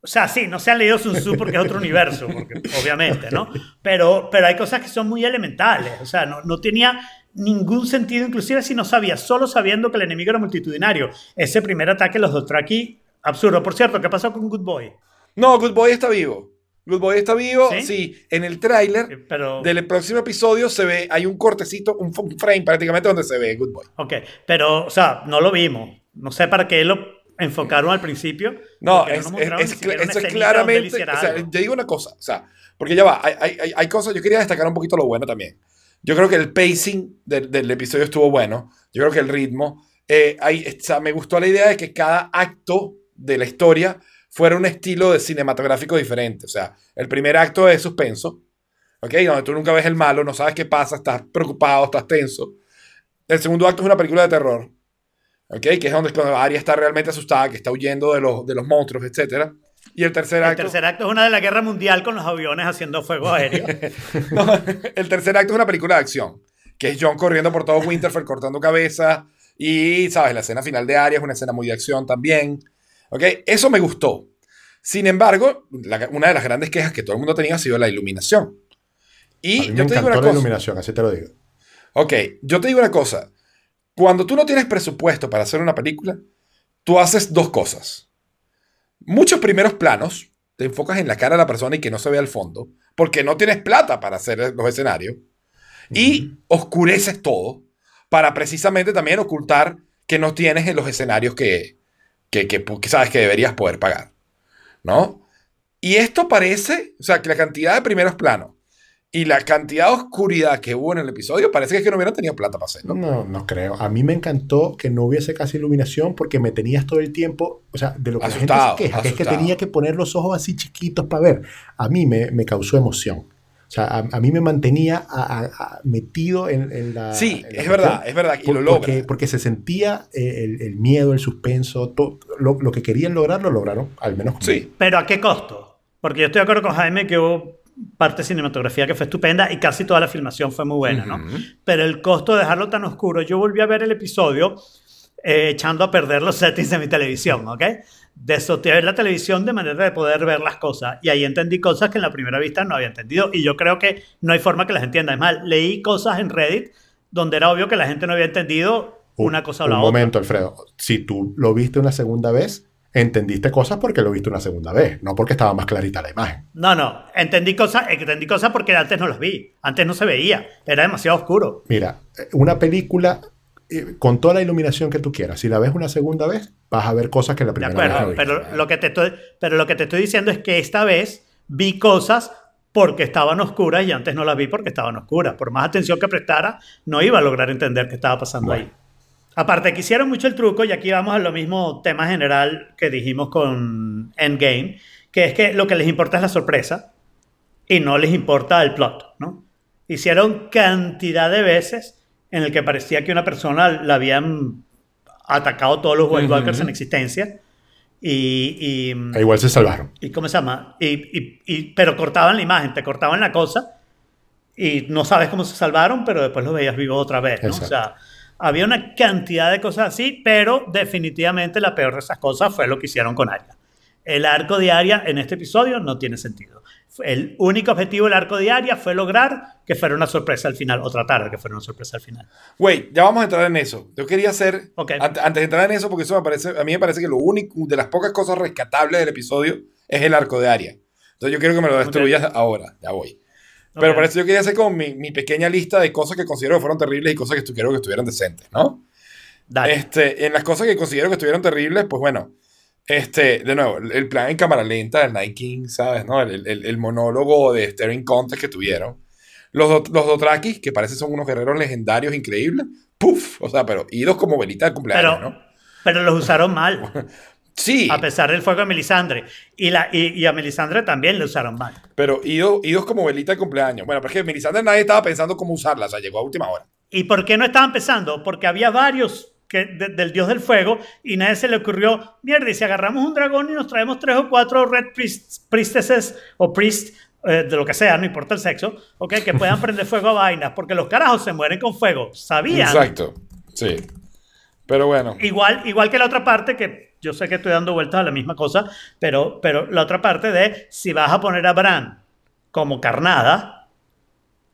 o sea, sí, no se han leído Sun Tzu porque es otro universo, porque, obviamente, ¿no? Pero, pero hay cosas que son muy elementales, o sea, no, no tenía ningún sentido, inclusive si no sabía, solo sabiendo que el enemigo era multitudinario. Ese primer ataque los Dothraki, absurdo. Por cierto, ¿qué pasó con Good Boy? No, Good Boy está vivo. Good Boy está vivo, ¿Sí? sí. En el tráiler Eh, Pero, del próximo episodio se ve, hay un cortecito, un frame prácticamente donde se ve Good Boy. ok, pero, o sea, no lo vimos. No sé para qué lo enfocaron al principio. No, es, nos es- es eso es claramente. O sea, yo digo una cosa, o sea, porque ya va, hay- hay- hay cosas, yo quería destacar un poquito lo bueno también. Yo creo que el pacing del, episodio estuvo bueno. Yo creo que el ritmo. eh, me gustó la idea de que cada acto de la historia fuera un estilo de cinematográfico diferente. O sea, el primer acto es suspenso, ¿ok? Donde tú nunca ves el malo, no sabes qué pasa, estás preocupado, estás tenso. El segundo acto es una película de terror, ¿ok? Que es donde Arya está realmente asustada, que está huyendo de los, de los monstruos, etc. Y el tercer El acto... tercer acto es una de la guerra mundial con los aviones haciendo fuego aéreo. No, el tercer acto es una película de acción, que es John corriendo por todo Winterfell, cortando cabezas Y, ¿sabes? La escena final de Arya es una escena muy de acción también. ¿Ok? Eso me gustó. Sin embargo, la- una de las grandes quejas que todo el mundo tenía ha sido la iluminación. Y A mí me yo te digo una la cosa. iluminación, así te lo digo. Ok, yo te digo una cosa. Cuando tú no tienes presupuesto para hacer una película, tú haces dos cosas. Muchos primeros planos, te enfocas en la cara de la persona y que no se vea el fondo, porque no tienes plata para hacer los escenarios. Y oscureces todo para precisamente también ocultar que no tienes en los escenarios que, que, que, que sabes que deberías poder pagar. ¿No? Y esto parece, o sea, que la cantidad de primeros planos y la cantidad de oscuridad que hubo en el episodio parece que es que no hubieran tenido plata para hacerlo. No, no creo. A mí me encantó que no hubiese casi iluminación porque me tenías todo el tiempo, o sea, de lo que la Asustado, gente se queja, que es que tenía que poner los ojos así chiquitos para ver. A mí me, me causó emoción. O sea, a, a mí me mantenía a- a- a- metido en, en la. Sí, en la es verdad, cuestión es verdad, y por- lo logra. Porque, porque se sentía eh, el, el miedo, el suspenso, todo, lo, lo que querían lograr lo lograron, al menos conmigo. Sí, Pero ¿a qué costo? Porque yo estoy de acuerdo con Jaime que hubo parte de cinematografía que fue estupenda y casi toda la filmación fue muy buena, ¿no? Pero el costo de dejarlo tan oscuro, yo volví a ver el episodio eh, echando a perder los settings de mi televisión, ¿ok? Desotear la televisión de manera de poder ver las cosas. Y ahí entendí cosas que en la primera vista no había entendido. Y yo creo que no hay forma que las entienda. Es más, leí cosas en Reddit donde era obvio que la gente no había entendido Un- una cosa o un la otra. momento, Alfredo. Si tú lo viste una segunda vez, entendiste cosas porque lo viste una segunda vez, no porque estaba más clarita la imagen. No, no, entendí cosas, entendí cosas porque antes no las vi, antes no se veía, era demasiado oscuro. Mira, eh, una película eh, con toda la iluminación que tú quieras, si la ves una segunda vez, vas a ver cosas que la primera vez no acuerdo, viste. pero lo, que te estoy, pero lo que te estoy diciendo es que esta vez vi cosas porque estaban oscuras y antes no las vi porque estaban oscuras. Por más atención que prestara, no iba a lograr entender qué estaba pasando Bueno. ahí. Aparte, que hicieron mucho el truco, y aquí vamos a lo mismo tema general que dijimos con Endgame, que es que lo que les importa es la sorpresa y no les importa el plot, ¿no? Hicieron cantidad de veces en el que parecía que una persona la habían atacado todos los White Ujú. Walkers en existencia y, y, E igual se salvaron. y ¿cómo se llama? Y, pero cortaban la imagen, te cortaban la cosa y no sabes cómo se salvaron, pero después los veías vivos otra vez, ¿no? O sea, había una cantidad de cosas así, pero definitivamente la peor de esas cosas fue lo que hicieron con Arya. El arco de Arya en este episodio no tiene sentido. El único objetivo del arco de Arya fue lograr que fuera una sorpresa al final, o tratar de que fuera una sorpresa al final. Wait, ya vamos a entrar en eso. Yo quería hacer, Ok. ant- antes de entrar en eso, porque eso me parece, a mí me parece que lo único, de las pocas cosas rescatables del episodio es el arco de Aria. Entonces yo quiero que me lo destruyas ahora, ya voy. Pero por eso yo quería hacer como mi, mi pequeña lista de cosas que considero que fueron terribles y cosas que quiero que estuvieran decentes, ¿no? Dale. Este, en las cosas que considero que estuvieron terribles, pues bueno, este, de nuevo, el- plan en cámara lenta del Night King, ¿sabes? ¿no? El, el- el monólogo de Sterling Contest que tuvieron. Los, do- los Dothrakis, que parece son unos guerreros legendarios increíbles. ¡Puf! O sea, pero idos como velita de cumpleaños, pero, ¿no? pero los usaron mal. Sí, A pesar del fuego de Melisandre. Y, la, y, y a Melisandre también le usaron mal. pero idos, idos como velita de cumpleaños. Bueno, pero es que Melisandre nadie estaba pensando cómo usarla, o sea, llegó a última hora. ¿Y por qué no estaban pensando? Porque había varios que, de- del dios del fuego y nadie se le ocurrió, mierda, y si agarramos un dragón y nos traemos tres o cuatro red priests- priestesses o priest, eh, de lo que sea, no importa el sexo, ¿ok? que puedan prender fuego a vainas, porque los carajos se mueren con fuego. ¿Sabían? Exacto, sí. Pero bueno. Igual, igual que la otra parte, que yo sé que estoy dando vueltas a la misma cosa, pero, pero la otra parte de si vas a poner a Bran como carnada,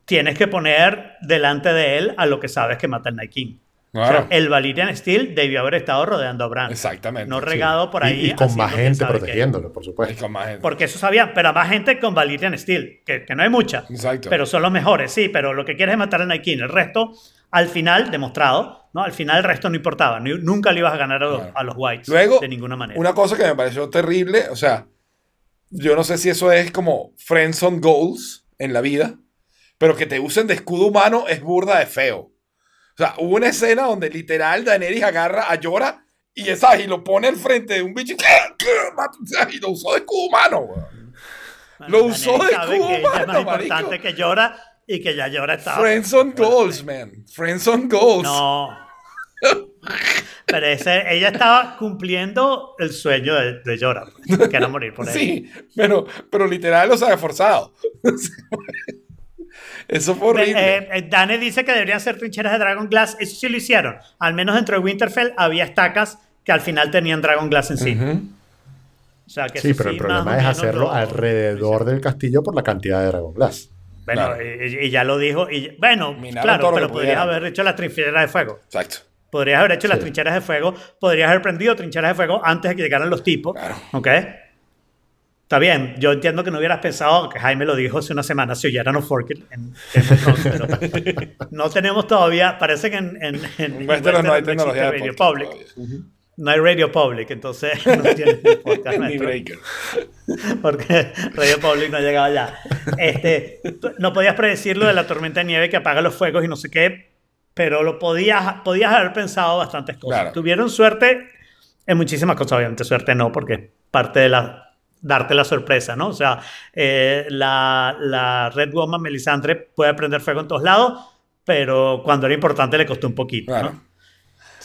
tienes que poner delante de él a lo que sabes que mata el Night King. O sea, Claro. el Valyrian Steel debió haber estado rodeando a Bran. Exactamente. No sí. regado por ahí. y, con más gente protegiéndolo, por Y supuesto. con más gente. Porque eso sabían, pero más gente con Valyrian Steel, que, que no hay mucha. Exacto. Pero son los mejores, sí, pero lo que quieres es matar a Night King. El resto, al final, demostrado, ¿no? Al final el resto no importaba. Ni- nunca le ibas a ganar a los, Claro. a los Whites. Luego, de ninguna manera. Una cosa que me pareció terrible, o sea, yo no sé si eso es como friends on goals en la vida, pero que te usen de escudo humano es burda de feo. O sea, hubo una escena donde literal Daenerys agarra a Llora y, esa, y lo pone al frente de un bicho y, sea, y lo usó de escudo humano. Bueno, lo usó Daenerys de que ella es más importante marico. que llora y que ya llora estaba. Friends on goals, man. Friends on goals. No. Pero ese, ella estaba cumpliendo el sueño de, de Llora, que era morir por él. Sí, pero, pero literal, o sea, forzado. Eso fue horrible. Eh, eh, Dane dice que deberían ser trincheras de Dragon Glass. Eso sí lo hicieron. Al menos dentro de Winterfell había estacas que al final tenían Dragon Glass. O sea, que Sí, eso pero el problema es hacerlo lo- alrededor del castillo por la cantidad de Dragon Glass. Bueno, Claro. y, y ya lo dijo. Y, bueno, Minaron claro, pero podrías haber hecho las trincheras de fuego. Exacto. Podrías haber hecho las Sí. trincheras de fuego. Podrías haber prendido trincheras de fuego antes de que llegaran los tipos. Claro. ¿Ok? Está bien, yo entiendo que no hubieras pensado que Jaime lo dijo hace una semana si oyeran los Forked en no tenemos todavía, parece que en, en, en En no hay tecnología de Radio Public, todavía. No hay Radio Public, entonces no tienen podcast Ni breaker. porque Radio Public no ha llegado allá. Este, no podías predecir lo de la tormenta de nieve que apaga los fuegos y no sé qué, pero lo podías, podías haber pensado bastantes cosas. Claro. Tuvieron suerte en muchísimas cosas, obviamente suerte no, porque es parte de la darte la sorpresa, ¿no? O sea, eh, la, la Red Woman Melisandre puede prender fuego en todos lados, pero cuando era importante le costó un poquito, Claro. ¿no?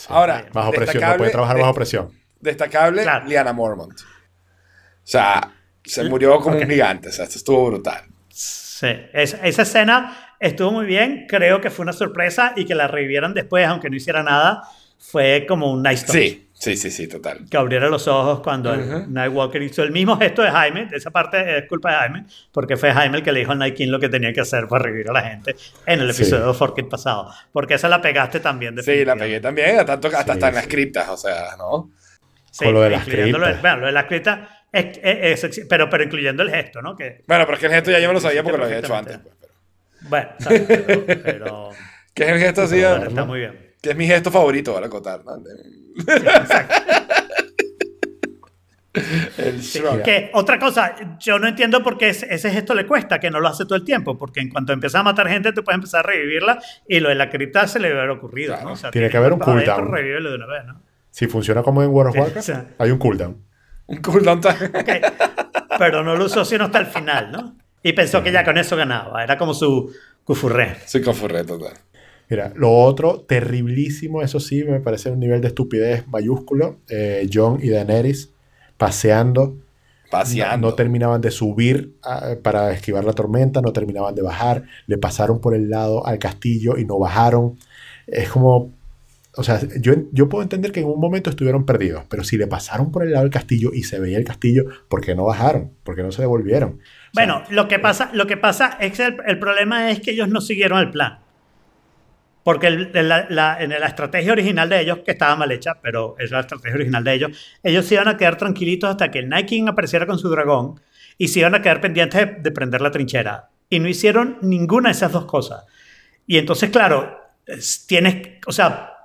Ahora, Bajo presión, no puede trabajar de- bajo presión. Destacable, Claro. Liana Mormont. O sea, se murió como un gigante. O sea, esto estuvo brutal. Sí, es- esa escena estuvo muy bien, creo que fue una sorpresa y que la revivieran después, aunque no hiciera nada, fue como un nice touch. Sí, sí, sí, sí, total. Que abriera los ojos cuando Ujú. el Nightwalker hizo el mismo gesto de Jaime, esa parte es culpa de Jaime, porque fue Jaime el que le dijo al Night King lo que tenía que hacer para revivir a la gente en el Sí. episodio de Forked pasado, porque esa la pegaste también. Sí, la pegué también, hasta, hasta Sí, está en las criptas, o sea, ¿no? Sí, Con lo de las incluyendo lo de- criptas. bueno, lo de las criptas, es- es- es- pero, pero incluyendo el gesto, ¿no? Que, Bueno, pero es que el gesto ya yo me lo sabía porque lo había hecho antes. Pues, pero- bueno, ¿sabes? pero, pero- ¿Qué es el gesto así? pero está muy bien. Que es mi gesto favorito, para acotar, ¿no? el shrug. Que otra cosa, yo no entiendo por qué ese, gesto le cuesta, que no lo hace todo el tiempo, porque en cuanto empieza a matar gente, te puedes empezar a revivirla y lo de la cripta se le debe haber ocurrido. Claro. ¿no? O sea, Tiene que haber un cooldown. Revívelo de una vez, ¿no? Si funciona como en World of Sí, Warcraft, o sea. hay un cooldown. Un cooldown time. Ok, Pero no lo usó sino hasta el final, ¿no? Y pensó que ya con eso ganaba. Era como su cufurré. Soy confurré total. Mira, lo otro, terriblísimo, eso sí, me parece un nivel de estupidez mayúsculo. eh, John y Daenerys paseando. Paseando. No, no terminaban de subir ah, para esquivar la tormenta, no terminaban de bajar. Le pasaron por el lado al castillo y no bajaron. Es como. O sea, yo, yo puedo entender que en un momento estuvieron perdidos, pero si le pasaron por el lado del castillo y se veía el castillo, ¿por qué no bajaron? ¿Por qué no se devolvieron? O sea, Bueno, lo que pasa, lo que pasa es que el, el problema es que ellos no siguieron el plan. Porque el- el- la, la- en la estrategia original de ellos, que estaba mal hecha, pero es la estrategia original de ellos, ellos se iban a quedar tranquilitos hasta que el King apareciera con su dragón y se iban a quedar pendientes de, de prender la trinchera. Y no hicieron ninguna de esas dos cosas. Y entonces, claro, es- tienes, o sea,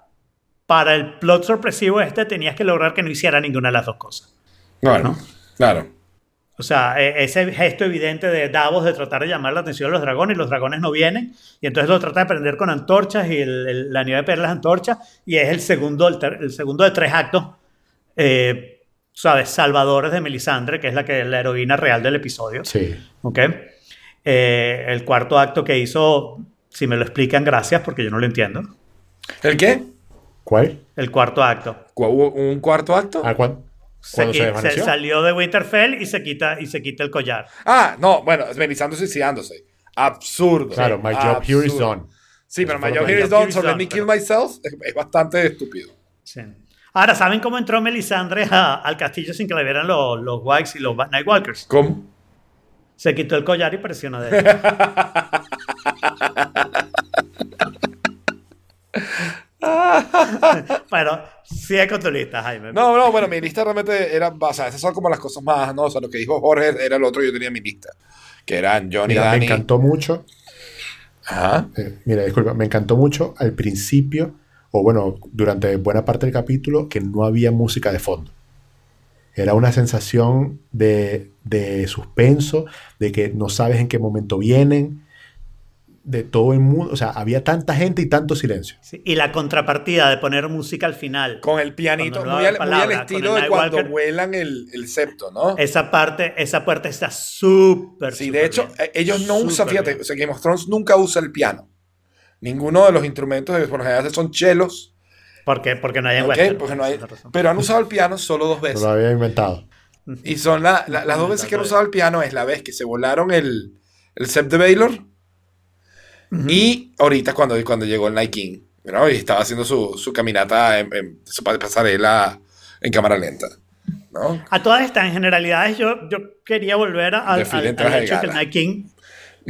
para el plot sorpresivo este tenías que lograr que no hiciera ninguna de las dos cosas. Bueno, ¿no? claro. O sea, e- ese gesto evidente de Davos de tratar de llamar la atención a los dragones y los dragones no vienen, y entonces lo trata de prender con antorchas y el- el- la nieve de las antorchas, y es el segundo, el, ter- el segundo de tres actos, eh, ¿sabes? Salvadores de Melisandre, que es la, que, la heroína real del episodio. Sí. ¿Ok? Eh, el cuarto acto que hizo, si me lo explican, gracias, porque yo no lo entiendo. ¿El qué? ¿Cuál? El cuarto acto. ¿Cu- ¿Hubo un cuarto acto? Ah, ¿cuán- Se, ¿Cuándo se, salió de Winterfell y se quita, y se quita el collar. Ah, no, bueno, es Melisandre suicidándose. Absurdo. Claro, my job here is done. Sí, pero my job here is done, My so me kill myself. Es, es bastante estúpido. Sí. Ahora, ¿saben cómo entró Melisandre a- al castillo sin que le vieran los, los Whites y los Nightwalkers? ¿Cómo? Se quitó el collar y presionó de él. Pero sigue con tu lista, Jaime. No, no, bueno, mi lista realmente era, o sea, esas son como las cosas más, ¿no? O sea, lo que dijo Jorge era el otro, yo tenía en mi lista. Que eran Johnny, Mira, me encantó mucho. Ajá. eh, mira, disculpa, me encantó mucho al principio, o bueno, durante buena parte del capítulo, que no había música de fondo. Era una sensación de, de suspenso, de que no sabes en qué momento vienen, de todo el mundo. O sea, había tanta gente y tanto silencio. Sí, Y la contrapartida de poner música al final. Con el pianito, muy al, muy palabra, al estilo de cuando vuelan el, el septo, ¿no? Esa parte, esa puerta está súper. Sí, de hecho, bien. eh, ellos no usan, Súper fíjate, o sea, Game of Thrones nunca usa el piano. Ninguno de los instrumentos, de- por lo general son chelos, ¿Por qué? Porque no hay en ¿ok? Westeros, Porque no hay, pero han usado el piano solo dos veces. lo había inventado. Y son la- la- las dos veces que han usado el piano es la vez que se volaron el, el Sept de Baylor Y ahorita cuando, cuando llegó el King, ¿no? Y estaba haciendo su, su caminata en, en su pa- pasarela en cámara lenta, ¿no? A todas estas, en generalidades, yo, yo quería volver a- al, hecho que el King,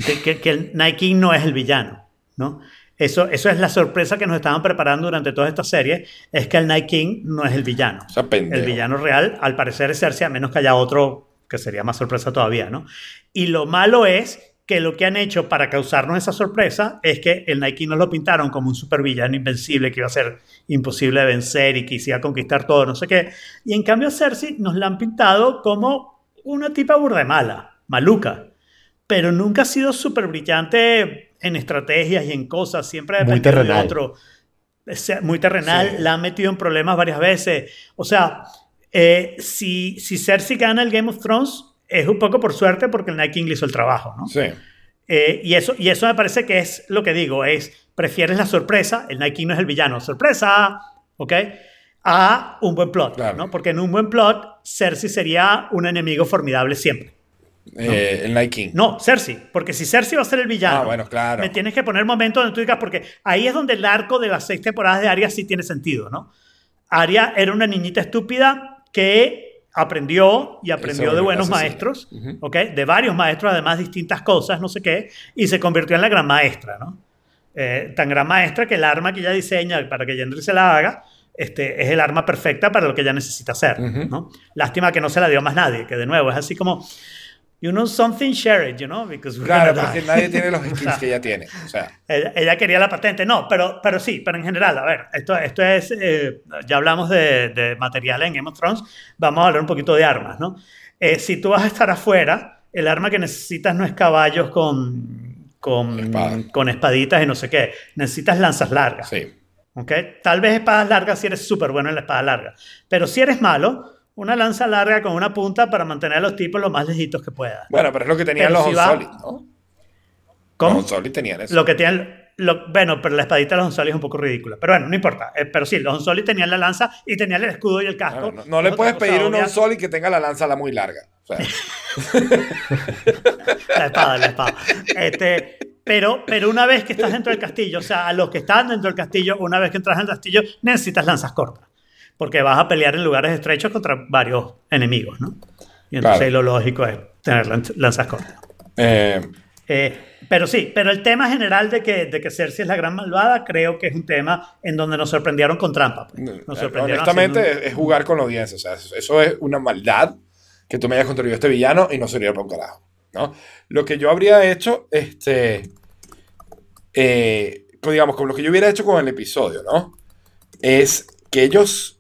que, que- que el King no es el villano, ¿no? Eso, eso es la sorpresa que nos estaban preparando durante toda esta serie, es que el Night King no es el villano. El villano real, al parecer, es Cersei, a menos que haya otro que sería más sorpresa todavía, ¿no? Y lo malo es que lo que han hecho para causarnos esa sorpresa es que el King nos lo pintaron como un supervillano invencible que iba a ser imposible de vencer y que iba a conquistar todo, no sé qué. Y en cambio Cersei nos la han pintado como una tipa burda de mala, maluca. Pero nunca ha sido súper brillante en estrategias y en cosas, siempre dependido de terrenal. otro. Muy terrenal, Sí. la han metido en problemas varias veces. O sea, eh, si, si Cersei gana el Game of Thrones, es un poco por suerte porque el Night King le hizo el trabajo, ¿no? Sí. Eh, y, eso, y eso me parece que es lo que digo, es, prefieres la sorpresa, el King no es el villano, sorpresa, ¿ok? A un buen plot, Claro. ¿no? Porque en un buen plot, Cersei sería un enemigo formidable siempre. Eh, el Night King. No, Cersei, porque si Cersei va a ser el villano, Ah, bueno, claro. me tienes que poner momentos donde tú digas, porque ahí es donde el arco de las seis temporadas de Arya sí tiene sentido, ¿no? Arya era una niñita estúpida que aprendió y aprendió de buenos maestros. ¿ok? De varios maestros, además distintas cosas, no sé qué, y se convirtió en la gran maestra, ¿no? Eh, tan gran maestra que el arma que ella diseña para que Gendry se la haga este, es el arma perfecta para lo que ella necesita hacer. ¿no? Lástima que no se la dio a más nadie, que de nuevo es así como, you know something, share it, you know, because we're Claro, porque die. nadie tiene los skills que ella tiene. O sea, ella, ella quería la patente, no, pero, pero sí, pero en general, a ver, esto, esto es, eh, ya hablamos de, de materiales en Game of Thrones, vamos a hablar un poquito de armas, ¿no? Eh, si tú vas a estar afuera, el arma que necesitas no es caballos con, con, con espaditas y no sé qué, necesitas lanzas largas. sí. ¿ok? Tal vez espadas largas si eres súper bueno en la espada larga, pero si eres malo, una lanza larga con una punta para mantener a los tipos lo más lejitos que puedas. Bueno, pero es lo que tenían Pero los si va- ¿no? ¿Cómo? Los Unsolid tenían eso. Lo que tienen, lo- bueno, pero la espadita de los Unsolid es un poco ridícula. Pero bueno, no importa. Eh, pero sí, los Unsolid tenían la lanza y tenían el escudo y el casco. No, no le puedes pedir un obvia, Unsolid que tenga la lanza la muy larga. O sea, La espada, la espada. Este, pero, pero una vez que estás dentro del castillo, o sea, a los que están dentro del castillo, una vez que entras al castillo, necesitas lanzas cortas. Porque vas a pelear en lugares estrechos contra varios enemigos, ¿no? Y entonces Claro. lo lógico es tener lan- lanzas cortas. eh, Eh, pero sí, pero el tema general de que, de que Cersei es la gran malvada, creo que es un tema en donde nos sorprendieron con trampa. pues. Nos sorprendieron honestamente, es, jugar con la audiencia. O sea, eso, es una maldad que tú me hayas construido este villano y no sería para un carajo. ¿no? Lo que yo habría hecho, este. eh, pues digamos, con lo que yo hubiera hecho con el episodio, ¿no? Es que ellos.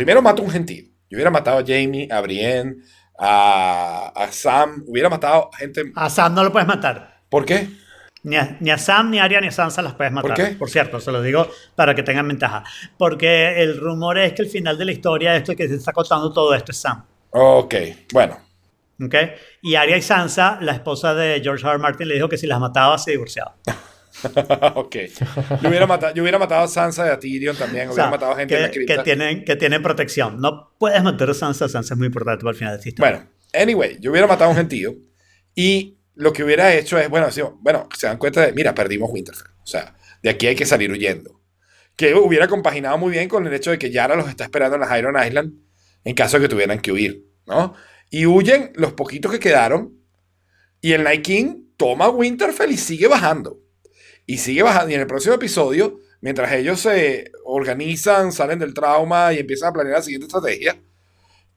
Primero mato a un gentil. Yo hubiera matado a Jamie, a Brienne, a, a Sam. Hubiera matado a gente. A Sam no lo puedes matar. ¿Por qué? Ni a, ni a Sam, ni a Arya, ni a Sansa las puedes matar. ¿Por qué? cierto, se lo digo para que tengan ventaja. Porque el rumor es que el final de la historia, esto que se está contando todo esto es Sam. Ok, bueno. ¿ok? Y Arya y Sansa, la esposa de George R. R. Martin, le dijo que si las mataba se divorciaba. ok. Yo hubiera, matado, yo hubiera matado a Sansa a Tyrion también. O Hubiera sea, matado gente en la que, cripta. que tienen, que tienen protección. No puedes matar a Sansa. Sansa es muy importante para el final de esta historia. Bueno, anyway, yo hubiera matado a un gentío y lo que hubiera hecho es, bueno, bueno, se dan cuenta de, mira, perdimos Winterfell. O sea, de aquí hay que salir huyendo. Que hubiera compaginado muy bien con el hecho de que Yara los está esperando en la Iron Island en caso de que tuvieran que huir, ¿no? Y huyen los poquitos que quedaron y el Night King toma Winterfell y sigue bajando. Y sigue bajando. Y en el próximo episodio, mientras ellos se organizan, salen del trauma y empiezan a planear la siguiente estrategia,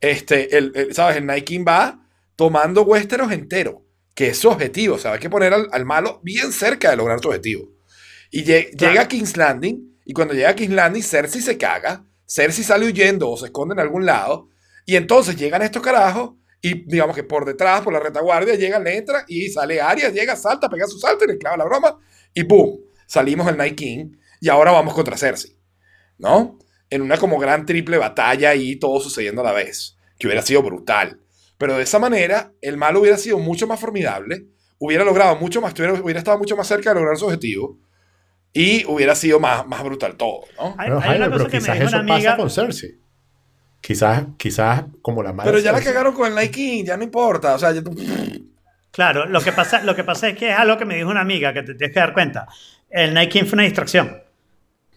este, el, el- ¿sabes? El Night King va tomando Westeros entero, que es su objetivo. O sea, hay que poner al, al malo bien cerca de lograr su objetivo. Y Claro. llega a King's Landing, y cuando llega a King's Landing, Cersei se caga, Cersei sale huyendo o se esconde en algún lado, y entonces llegan estos carajos, y digamos que por detrás, por la retaguardia, llegan, le entra, y sale Arya, llega, salta, pega su salto, y le clava la broma, y ¡boom! Salimos el Night King, y ahora vamos contra Cersei, ¿no? En una como gran triple batalla y todo sucediendo a la vez, que hubiera sido brutal. Pero de esa manera, el malo hubiera sido mucho más formidable, hubiera logrado mucho más, hubiera, hubiera estado mucho más cerca de lograr su objetivo y hubiera sido más, más brutal todo, ¿no? Hay, Jaime, una pero cosa que me quizás dijo eso una amiga. pasa con Cersei. Quizás, quizás como la madre Pero ya la Cersei- cagaron con el Night King, ya no importa, o sea, ya tú- Claro, lo que, pasa, lo que pasa es que es algo que me dijo una amiga que te tienes que dar cuenta. El King fue una distracción.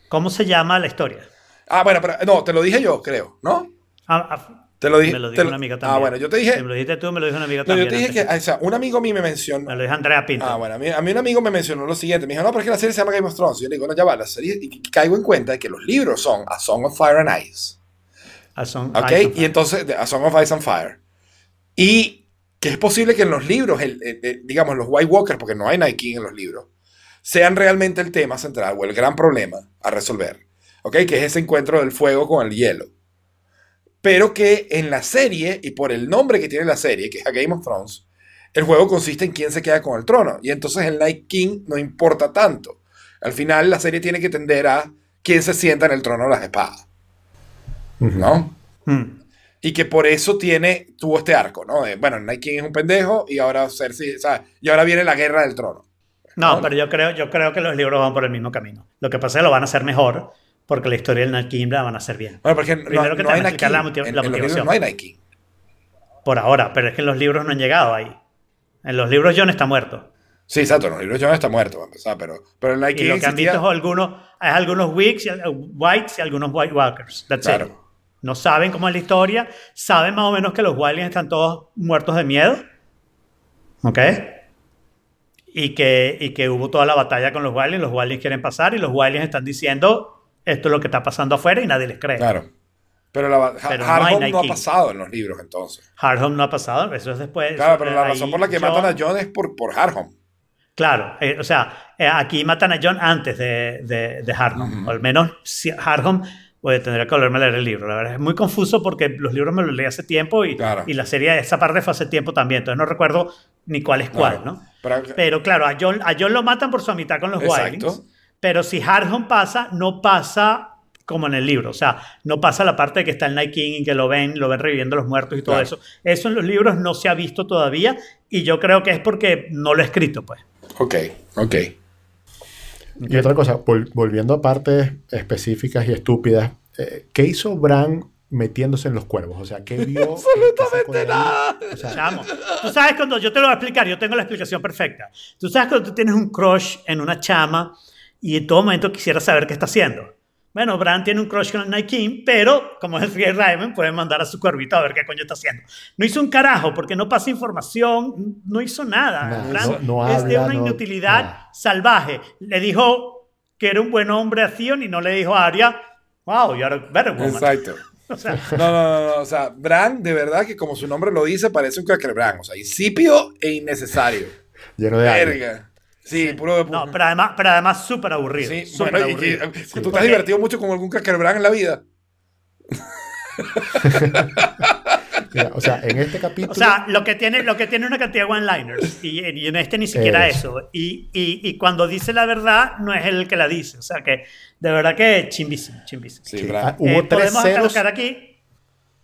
¿Cómo se llama la historia? Ah, bueno, pero no, te lo dije yo, creo, ¿no? Ah, ah, Te lo dije. me lo te dijo lo- una amiga también. Ah, bueno, yo te dije. Me lo dijiste tú, me lo dijo una amiga no, también. yo te dije que, o sea, un amigo a mí me mencionó. Me lo dijo Andrea Pinto. Ah, bueno, a mí, a mí un amigo me mencionó lo siguiente. Me dijo, no, pero es que la serie se llama Game of Thrones. Y yo le digo, no, ya va, la serie. Y caigo en cuenta de que los libros son A Song of Fire and Ice. A Son- ¿Ok? Ice and Y entonces, A Song of Ice and Fire. Y que es posible que en los libros, el- el- el- digamos, los White Walkers, porque no hay Night King en los libros, sean realmente el tema central o el gran problema a resolver. ¿Ok? Que es ese encuentro del fuego con el hielo. Pero que en la serie, y por el nombre que tiene la serie, que es a Game of Thrones, el juego consiste en quién se queda con el trono. Y entonces el Night King no importa tanto. Al final la serie tiene que tender a quién se sienta en el trono de las espadas. ¿No? Hmm. Y que por eso tiene, tuvo este arco, ¿no? De, bueno, King es un pendejo y ahora Cersei, o sea, y ahora viene la guerra del trono. No, ¿no? pero yo creo, yo creo que los libros van por el mismo camino. Lo que pasa es que lo van a hacer mejor porque la historia del King la van a hacer bien. Bueno, porque no, Primero que no hay a King. la motiv- En- la en motivación. no hay King. Por ahora, pero es que en los libros no han llegado ahí. En los libros John está muerto. Sí, exacto, en los libros Jon está muerto, para empezar, pero, pero el Night Y lo que han existía- visto es algunos, es algunos Whigs Whites y algunos White Walkers. That's Claro. it. No saben cómo es la historia. Saben más o menos que los Wildlings están todos muertos de miedo. ¿Ok? Y que, y que hubo toda la batalla con los Wildlings. Los Wildlings quieren pasar y los Wildlings están diciendo esto es lo que está pasando afuera y nadie les cree. Claro. Pero, la, Pero no ha pasado en los libros entonces. Hardhome no ha pasado, eso es después. Claro, pero la ahí razón por la que matan a Jon es por, por. Claro, eh, o sea, eh, aquí matan a John antes de, de, de. O al menos si pues tendría que volverme a leer el libro. La verdad es muy confuso porque los libros me los leí hace tiempo y, Claro. y la serie, esa parte fue hace tiempo también. Entonces no recuerdo ni cuál es cuál, Claro. ¿no? Pero, Pero claro, a John, a John lo matan por su amistad con los. Wildlings. Pero si Hardhome pasa, no pasa como en el libro. O sea, no pasa la parte de que está el Night King y que lo ven, lo ven reviviendo los muertos y todo Claro. eso. Eso en los libros no se ha visto todavía y yo creo que es porque no lo he escrito, pues. ok, ok. Y otra cosa, vol- volviendo a partes específicas y estúpidas, eh, ¿qué hizo Bran metiéndose en los cuervos? O sea, ¿qué vio? Absolutamente nada. O sea, Chamo, tú sabes cuando yo te lo voy a explicar, yo tengo la explicación perfecta. Tú sabes cuando tú tienes un crush en una chama y en todo momento quisieras saber qué está haciendo. Bueno, Bran tiene un crush con el Night King, pero como es el Free Raven, puede mandar a su cuervito a ver qué coño está haciendo. No hizo un carajo porque no pasa información, no hizo nada. Nada, Bran no- no es de una no- inutilidad salvaje. Le dijo que era un buen hombre a Theon y no le dijo a Arya, wow, you're a better woman. Exacto. O sea, No, no, no, no, o sea, Bran, de verdad que como su nombre lo dice, parece un Bran. O sea, insípido e innecesario. lleno de aire. Verga. Sí, puro de no, pero además, pero además súper aburrido. Sí, súper bueno, y aburrido. que- que tú te has divertido mucho con algún Bran en la vida. Mira, o sea, en este capítulo. O sea, lo que tiene, lo que tiene una cantidad de one-liners. Y, y en este ni siquiera Eso. eso. Y, y, y cuando dice la verdad, no es el que la dice. O sea que, de verdad que chimbísimo, chimbísimo. Sí, sí, Bran. ah, hubo Eh, tres podemos ceros, aquí.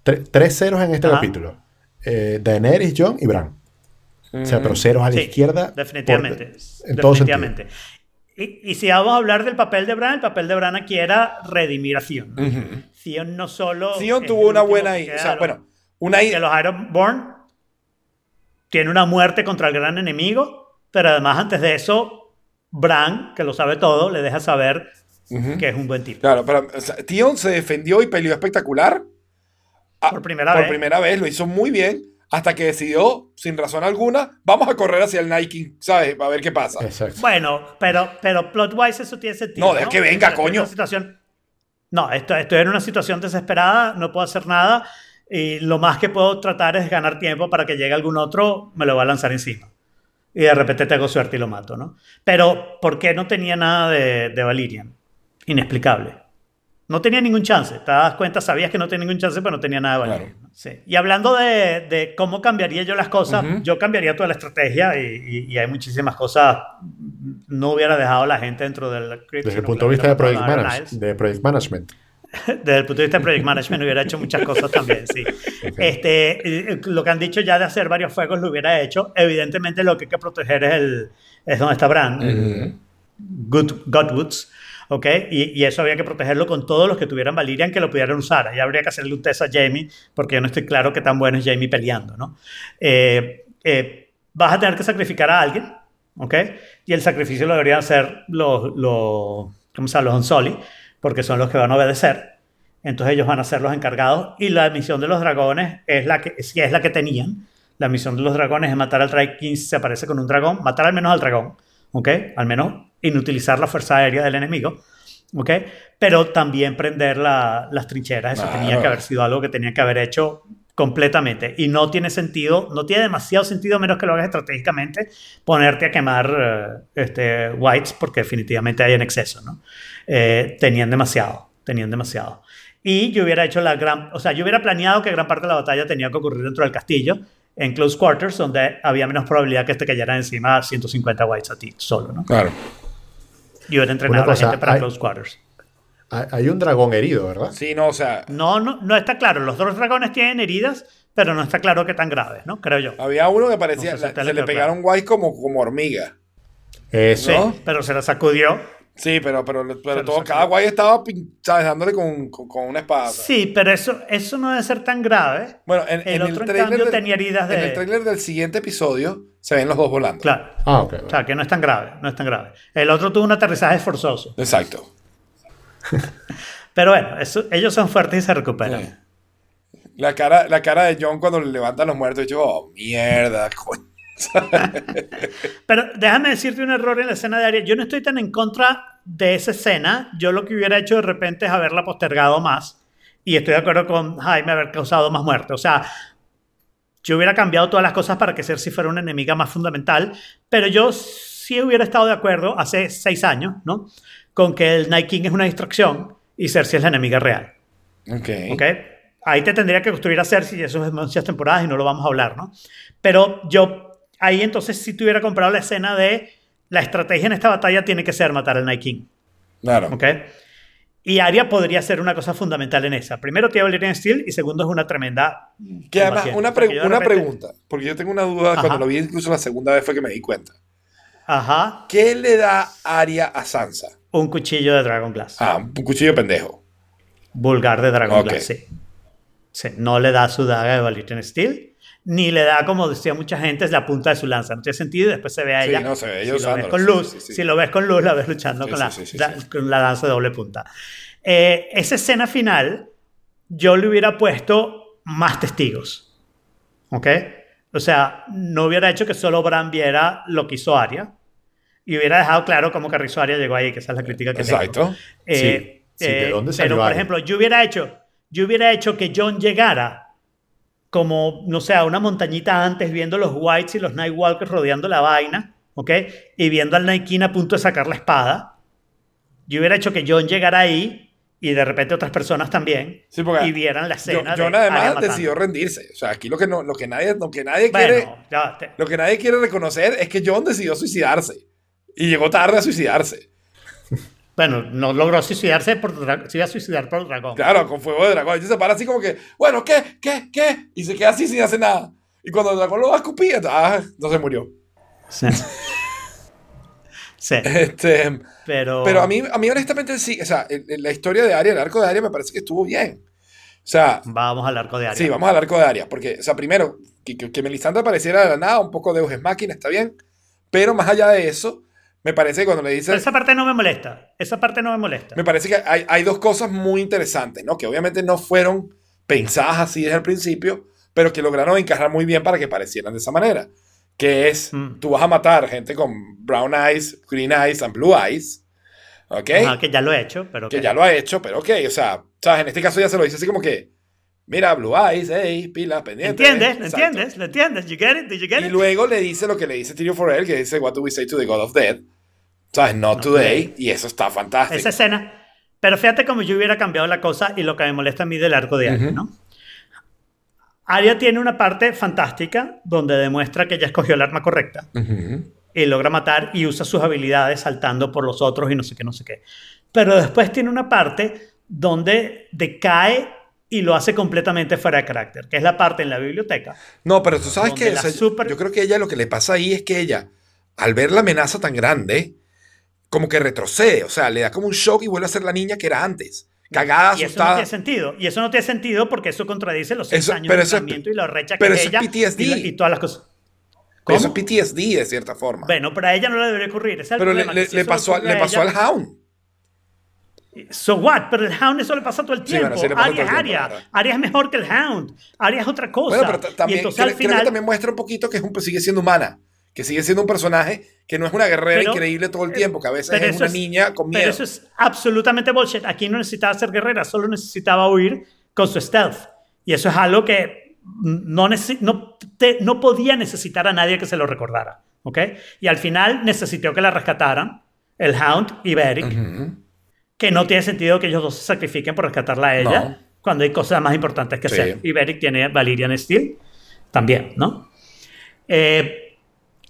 tre- tres ceros en este Ajá. capítulo. Eh, Daenerys, Jon y Bran. O sea, pero ceros a la Sí, izquierda. Definitivamente. por- en todo sentido. definitivamente. Y, y si vamos a hablar del papel de Bran, el papel de Bran aquí era redimir a Theon. ¿no? Ujú. Theon no solo. Theon tuvo una buena... que O sea, bueno, una... que los Ironborn tiene una muerte contra el gran enemigo, pero además antes de eso, Bran, que lo sabe todo, le deja saber Ujú. que es un buen tipo. Claro, pero o sea, Theon se defendió y peleó espectacular. Ah, Por primera por vez. primera vez, lo hizo muy bien, hasta que decidió, sin razón alguna, vamos a correr hacia el Night King, ¿sabes? A ver qué pasa. Exacto. Bueno, pero, pero plot-wise eso tiene sentido. No, deja que venga, Estoy en coño. una situación- no, estoy, estoy en una situación desesperada, no puedo hacer nada y lo más que puedo tratar es ganar tiempo para que llegue algún otro, me lo va a lanzar encima. Y de repente tengo suerte y lo mato, ¿no? Pero, ¿por qué no tenía nada de, de Valyrian? Inexplicable. No tenía ningún chance. Te das cuenta, sabías que no tenía ningún chance, pero no tenía nada de Valyrian. Claro. Sí. Y hablando de, de cómo cambiaría yo las cosas, Ujú. yo cambiaría toda la estrategia y, y- y hay muchísimas cosas. No hubiera dejado a la gente dentro del Desde el punto de vista de project, manage- de project Management. Desde el punto de vista de Project Management hubiera hecho muchas cosas también, sí. Este, eh, lo que han dicho ya de hacer varios fuegos lo hubiera hecho. Evidentemente lo que hay que proteger es, el, es donde está Bran, Ujú. Good, Godwoods, ¿ok? Y, eso había que protegerlo con todos los que tuvieran Valyrian que lo pudieran usar. Ahí habría que hacerle un test a Jamie, porque yo no estoy claro qué tan bueno es Jamie peleando, ¿no? Eh, eh, vas a tener que sacrificar a alguien, ¿ok? Y el sacrificio lo deberían hacer los, los, ¿cómo se llama? los porque son los que van a obedecer. Entonces ellos van a ser los encargados y la misión de los dragones es la que, si es la que tenían. La misión de los dragones es matar al Trike King si se aparece con un dragón, matar al menos al dragón, ¿ok? Al menos inutilizar la fuerza aérea del enemigo, ¿ok? Pero también prender la- las trincheras, eso Claro. tenía que haber sido algo que tenía que haber hecho completamente y no tiene sentido, no tiene demasiado sentido menos que lo hagas estratégicamente ponerte a quemar eh, este, whites porque definitivamente hay en exceso, ¿no? Eh, tenían demasiado, tenían demasiado. Y yo hubiera hecho la gran, o sea, yo hubiera planeado que gran parte de la batalla tenía que ocurrir dentro del castillo, en close quarters, donde había menos probabilidad que te cayeran encima 150 whites a ti solo, ¿no? Claro. Y hubiera entrenado a la gente para hay- close quarters. Hay un dragón herido, ¿verdad? Sí, no, o sea, No, no, no está claro. Los dos dragones tienen heridas, pero no está claro qué tan graves, ¿no? Creo yo. había uno que parecía, No sé si la- te se le pegaron guays como, como hormiga. Eso. Sí, pero se la sacudió. Sí, pero, pero, pero todo, cada guay estaba pin- ¿sabes? dándole con, con, con una espada. ¿sabes? Sí, pero eso, eso no debe ser tan grave. Bueno, en, El en otro, en trailer cambio, del- tenía heridas En el trailer del siguiente episodio se ven los dos volando. Claro. Ah, ok. O sea, que no es tan grave, no es tan grave. El otro tuvo un aterrizaje forzoso. Exacto. Pero bueno, eso, ellos son fuertes y se recuperan. Sí. La cara, la cara de John cuando le levantan los muertos, yo, oh, mierda, coño. Pero déjame decirte un error en la escena de Arya. Yo no estoy tan en contra de esa escena. Yo lo que hubiera hecho de repente es haberla postergado más. Y estoy de acuerdo con Jaime haber causado más muerte. O sea, yo hubiera cambiado todas las cosas para que Cersei fuera una enemiga más fundamental. Pero yo sí hubiera estado de acuerdo hace seis años, ¿no? Con que el Night King es una distracción y Cersei es la enemiga real. Ok. ¿Ok? Ahí te tendría que construir a Cersei y eso es muchas temporadas y no lo vamos a hablar, ¿no? Pero yo, ahí entonces si te hubiera comprado la escena de la estrategia en esta batalla tiene que ser matar al Night King, Claro. ¿ok? Y Arya podría ser una cosa fundamental en esa. Primero, tiene Valyrian Steel y segundo, es una tremenda... Que además, una, repente- pregunta, porque yo tengo una duda Ajá. cuando lo vi incluso la segunda vez fue que me di cuenta. Ajá, ¿Qué le da Arya a Sansa? un cuchillo de Dragon Glass. Ah, un cuchillo pendejo. Vulgar de Dragon Ok. Glass, sí. Sí, No le da su daga de Valyrian Steel, ni le da, como decía mucha gente, es la punta de su lanza. No tiene sentido y después se ve a Sí, ella. no, se ve ella si lo ves con sí, luz, sí, sí. si lo ves con luz, la ves luchando Sí, con, sí, la, sí, sí, la- sí. con la lanza de doble punta. Eh, esa escena final, yo le hubiera puesto más testigos. ¿Ok? O sea, no hubiera hecho que solo Bran viera lo que hizo Arya. Y hubiera dejado claro cómo Carrizo Arya llegó ahí, que esa es la crítica que tengo. Exacto. Eh, Sí, sí, ¿de eh, dónde salió pero, por ejemplo, yo hubiera hecho, yo hubiera hecho que John llegara como, no sé, a una montañita antes, viendo los Whites y los Nightwalkers rodeando la vaina, ¿ok? Y viendo al King a punto de sacar la espada. Yo hubiera hecho que John llegara ahí y de repente otras personas también Sí, y vieran la escena. John Arya además decidió rendirse. O sea, aquí lo que, no, lo que nadie, lo que nadie quiere, Bueno, ya, te- lo que nadie quiere reconocer es que John decidió suicidarse. Y llegó tarde a suicidarse. Bueno, no logró suicidarse por se iba a suicidar por el dragón. Claro, con fuego de dragón. Y se para así como que, bueno, ¿qué? ¿Qué? ¿Qué? Y se queda así sin hacer nada. Y cuando el dragón lo va a escupir, ah, no se murió. Sí. Sí, Este, pero... pero a mí, a mí honestamente sí, o sea, la historia de Arya, el arco de Arya me parece que estuvo bien. O sea, Vamos al arco de Arya. sí, vamos al arco de Arya, porque, o sea, primero, que, que, que Melisandre apareciera de la nada, un poco de Eus Máquina, está bien, pero más allá de eso, me parece que cuando le dice, Pero esa parte no me molesta. Esa parte no me molesta. me parece que hay, hay dos cosas muy interesantes, ¿no? Que obviamente no fueron pensadas así desde el principio, pero que lograron encajar muy bien para que parecieran de esa manera. Que es, Mm. tú vas a matar gente con brown eyes, green eyes and blue eyes, ¿ok? Ajá, que ya lo he hecho, pero que que- ya lo ha hecho, pero ok, o sea, ¿sabes? En este caso ya se lo dice así como que, mira, Blue Eyes, hey, pilas, pendiente. ¿Entiendes? ¿Lo entiendes? ¿Lo entiendes? You get it? Did you get Y it? luego le dice lo que le dice Tyrion Forel, que dice, what do we say to the God of Death? ¿Sabes? Not today. Y eso está fantástico. Esa escena. Pero fíjate como yo hubiera cambiado la cosa y lo que me molesta a mí del arco de Arya, Ujú. ¿no? Arya tiene una parte fantástica donde demuestra que ella escogió el arma correcta Ujú. y logra matar y usa sus habilidades saltando por los otros y no sé qué, no sé qué. Pero después tiene una parte donde decae y lo hace completamente fuera de carácter, que es la parte en la biblioteca. No, pero tú sabes que o sea, super- yo creo que ella lo que le pasa ahí es que ella, al ver la amenaza tan grande, como que retrocede, o sea, le da como un shock y vuelve a ser la niña que era antes. Cagada, Y eso no asustada. tiene sentido. Y eso no tiene sentido porque eso contradice los seis Eso- años de entrenamiento y la recha que pero es eso es ella PTSD. y, la- y todas las cosas. Eso es PTSD de cierta forma. Bueno, pero a ella no le debería ocurrir. Es el pero le, problema, le- que si le eso pasó, le al Hound. So what? Pero el Hound eso le pasa todo el tiempo. bueno, sí pasa Arya es verdad. Arya es mejor que el Hound. Arya es otra cosa. Bueno, pero y entonces creo, al creo final... que también muestra un poquito que es un, sigue siendo humana. Que sigue siendo un personaje que no es una guerrera Pero- increíble todo el eh, tiempo, que a veces es una es- niña con miedo. Pero eso es absolutamente bullshit. Aquí no necesitaba ser guerrera, solo necesitaba huir con su stealth. Y eso es algo que no, no, te- no podía necesitar a nadie que se lo recordara. ¿ok? Y al final necesitó que la rescataran el Hound y Beric, Ujú. que no tiene sentido que ellos dos se sacrifiquen por rescatarla a ella No. cuando hay cosas más importantes que Sí. hacer. Y Beric tiene Valyrian Steel también, ¿no? Eh,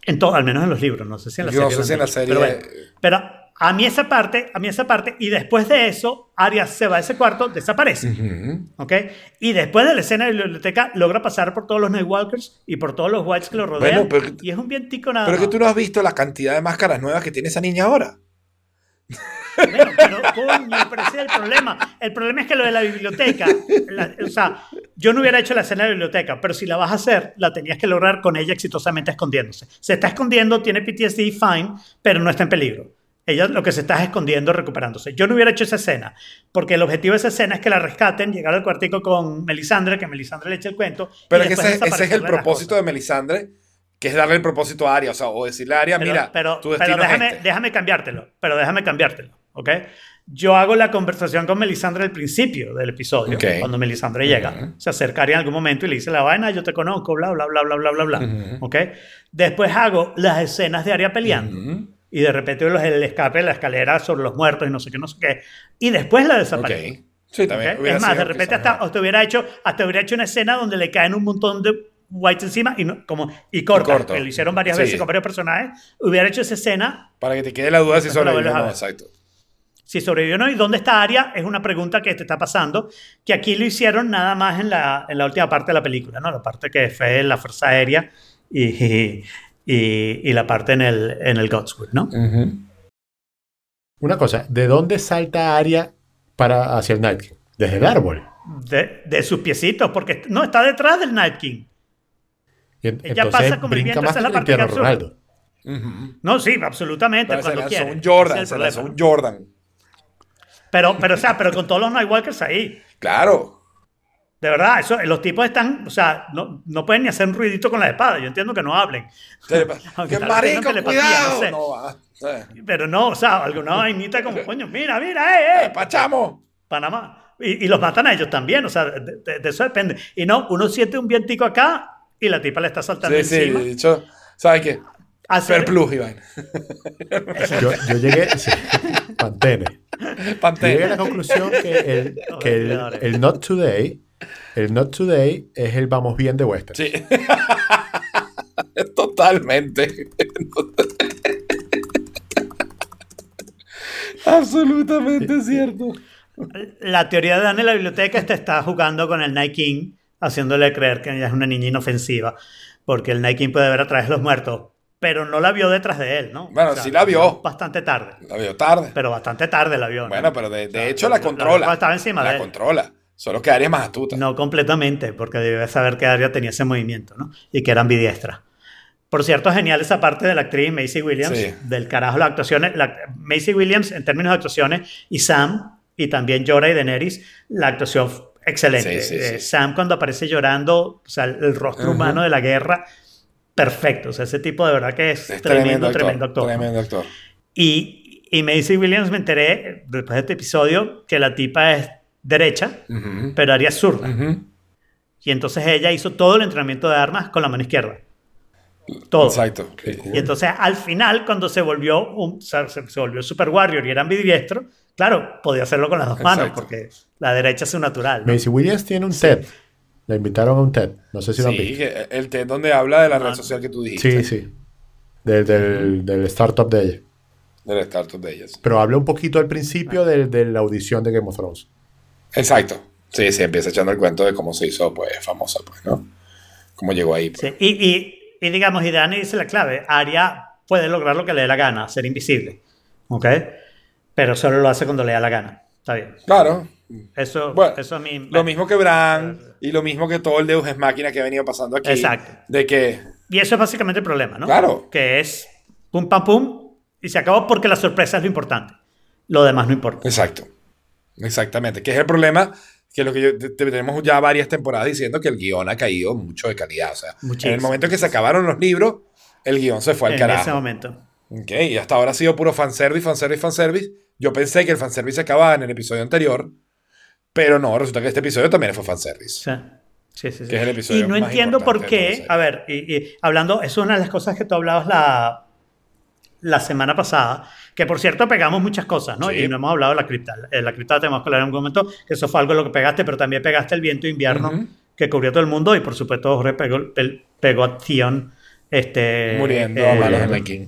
en todo, al menos en los libros, no sé si en la Yo no serie. sé si en lo la han dicho, serie- Pero, bueno. Pero a mí esa parte, a mí esa parte, y después de eso, Arya se va a ese cuarto, desaparece. Ujú. ¿ok? Y después de la escena de la biblioteca, logra pasar por todos los Nightwalkers y por todos los Whites que lo rodean. Bueno, pero- y es un vientico nada Pero que tú no has visto la cantidad de máscaras nuevas que tiene esa niña ahora. Bueno, pero coño, pero ese es el problema. El problema es que lo de la biblioteca, la- o sea, yo no hubiera hecho la escena de la biblioteca, pero si la vas a hacer, la tenías que lograr con ella exitosamente escondiéndose. Se está escondiendo, tiene PTSD, fine, pero no está en peligro. Ella lo que se está es escondiendo, recuperándose. Yo no hubiera hecho esa escena, porque el objetivo de esa escena es que la rescaten, llegar al cuartico con Melisandre, que Melisandre le eche el cuento. y Pero es que ese, ese es el propósito de Melisandre, que es darle el propósito a Arya, o sea, o decirle a Arya, Pero, mira, pero, tu pero destino déjame, es este. déjame cambiártelo, pero déjame cambiártelo, ¿ok? Yo hago la conversación con Melisandre al principio del episodio, Ok. cuando Melisandre llega, Ujú. se acercaría en algún momento y le dice la vaina, yo te conozco, bla, bla, bla, bla, bla, bla, bla, Ujú. ¿ok? Después hago las escenas de Arya peleando. Ujú. Y de repente los- el escape de la escalera sobre los muertos y no sé qué, no sé qué. Y después la desaparece. Ok. Sí, también. ¿ok? hubiera Es más, de repente quizás hasta, hasta hubiera hecho, hasta hubiera hecho una escena donde le caen un montón de whites encima y, no, como, y corta, Y corto. que lo hicieron varias Sí. veces con varios personajes. Hubiera hecho esa escena Para que te quede la duda si sobrevivió o no, exacto. si sobrevivió o no y dónde está Aria es una pregunta que te está pasando que aquí lo hicieron nada más en la, en la última parte de la película no la parte que fue la fuerza aérea y, y, y la parte en el en el Godswood no. Una cosa, ¿de dónde salta Arya para hacia el Night King? Desde el árbol. de, de sus piecitos porque no está detrás del Night King Y en- Ella entonces pasa como el brinca viento, más es la que parte Cristiano que absurda. Ronaldo. Ujú. no sí absolutamente Pero cuando quiere un Jordan, se lanzó un Jordan. pero pero o sea pero con todos los Nightwalkers ahí Claro. de verdad eso los tipos están o sea no, no pueden ni hacer un ruidito con la espada yo entiendo que no hablen ¡Qué marico, cuidado! no sé. No va. Eh, Pero no, o sea, alguna vainita como, coño, mira, mira, eh, eh, ¡Pachamo! Panamá. Y, y los matan a ellos también, o sea, de, de- de eso depende. Y no, uno siente un vientico acá y la tipa le está saltando Sí, sí, encima. de hecho, ¿sabes qué? Hacer- Fair Plus, Iván. Yo, yo llegué. sí, Pantene. Yo llegué a la conclusión que el, que el, el Not Today. El Not Today es el vamos bien de Western. Sí. Totalmente. Absolutamente cierto. La teoría de Dan en la biblioteca es que está jugando con el Night King, haciéndole creer que ella es una niña inofensiva, porque el King puede ver a través de los muertos, pero no la vio detrás de él, ¿no? Bueno, sí la vio. Bastante tarde, La vio tarde. pero bastante tarde la vio. ¿no? Bueno, pero de, de O sea, hecho la la- controla. la- estaba encima la de él. controla. Solo que Arya es más astuta. No completamente, porque debe saber que Arya tenía ese movimiento, ¿no? Y que era ambidiestra. Por cierto, genial esa parte de la actriz Macy Williams, Sí. del carajo las actuaciones. La, Macy Williams, en términos de actuaciones, y Sam, y también Jorah y Daenerys, la actuación excelente. Sí, sí, sí. Eh, Sam, cuando aparece llorando, o sea, el, rostro Ujú. humano de la guerra, perfecto. O sea, ese tipo de verdad que es, Es tremendo, tremendo actor. Tremendo actor. Y, y Macy Williams me enteré, después de este episodio, que la tipa es derecha, pero es zurda. Y entonces ella hizo todo el entrenamiento de armas con la mano izquierda. Todo. Exacto. Y entonces al final, cuando se volvió un, o sea, se volvió Super Warrior y era ambidiestro, claro, podía hacerlo con las dos manos, Exacto. porque la derecha es su natural. ¿no? Macy Williams tiene un TED. La invitaron a un TED. No sé si lo han Sí, visto. el TED donde habla de la red social que tú dijiste. Sí, sí. Del, del, del startup de ella. Del startup de ellas. Pero habla un poquito al principio de, de la audición de Game of Thrones. Exacto. Sí, sí, empieza echando el cuento de cómo se hizo, pues, famosa, pues, ¿no? Cómo llegó ahí. pues. Sí, Y, y, y digamos, y Dani dice la clave, Arya puede lograr lo que le dé la gana, ser invisible. ¿Ok? Pero solo lo hace cuando le da la gana. Está bien. Claro. Eso, Bueno, eso a mí... Lo mismo que Bran y lo mismo que todo el Deus es máquina que ha venido pasando aquí. Exacto. De que Y eso es básicamente el problema, ¿no? Claro. Que es pum, pam, pum, y se acabó porque la sorpresa es lo importante. Lo demás no importa. Exacto. Exactamente. Que es el problema que lo que yo, te- te- tenemos ya varias temporadas diciendo que el guion ha caído mucho de calidad. O sea, en Muchísimo. el momento en que se acabaron los libros, el guion se fue al en carajo. ese momento. Ok, y hasta ahora ha sido puro fanservice, fanservice, fanservice. Yo pensé que el fanservice se acababa en el episodio anterior, pero no, resulta que este episodio también fue fanservice. Sí. Sí, sí, sí. Que es el episodio y no más entiendo por de qué, a ver, y, y hablando, eso es una de las cosas que tú hablabas la, la semana pasada, que por cierto pegamos muchas cosas, ¿no? Sí. Y no hemos hablado de la cripta. Eh, La cripta tenemos que hablar en un momento, que eso fue algo de lo que pegaste, pero también pegaste el viento de invierno Ujú. que cubrió todo el mundo y por supuesto Jorge pegó, pegó a Theon. Este, Muriendo eh, a manos de Night King.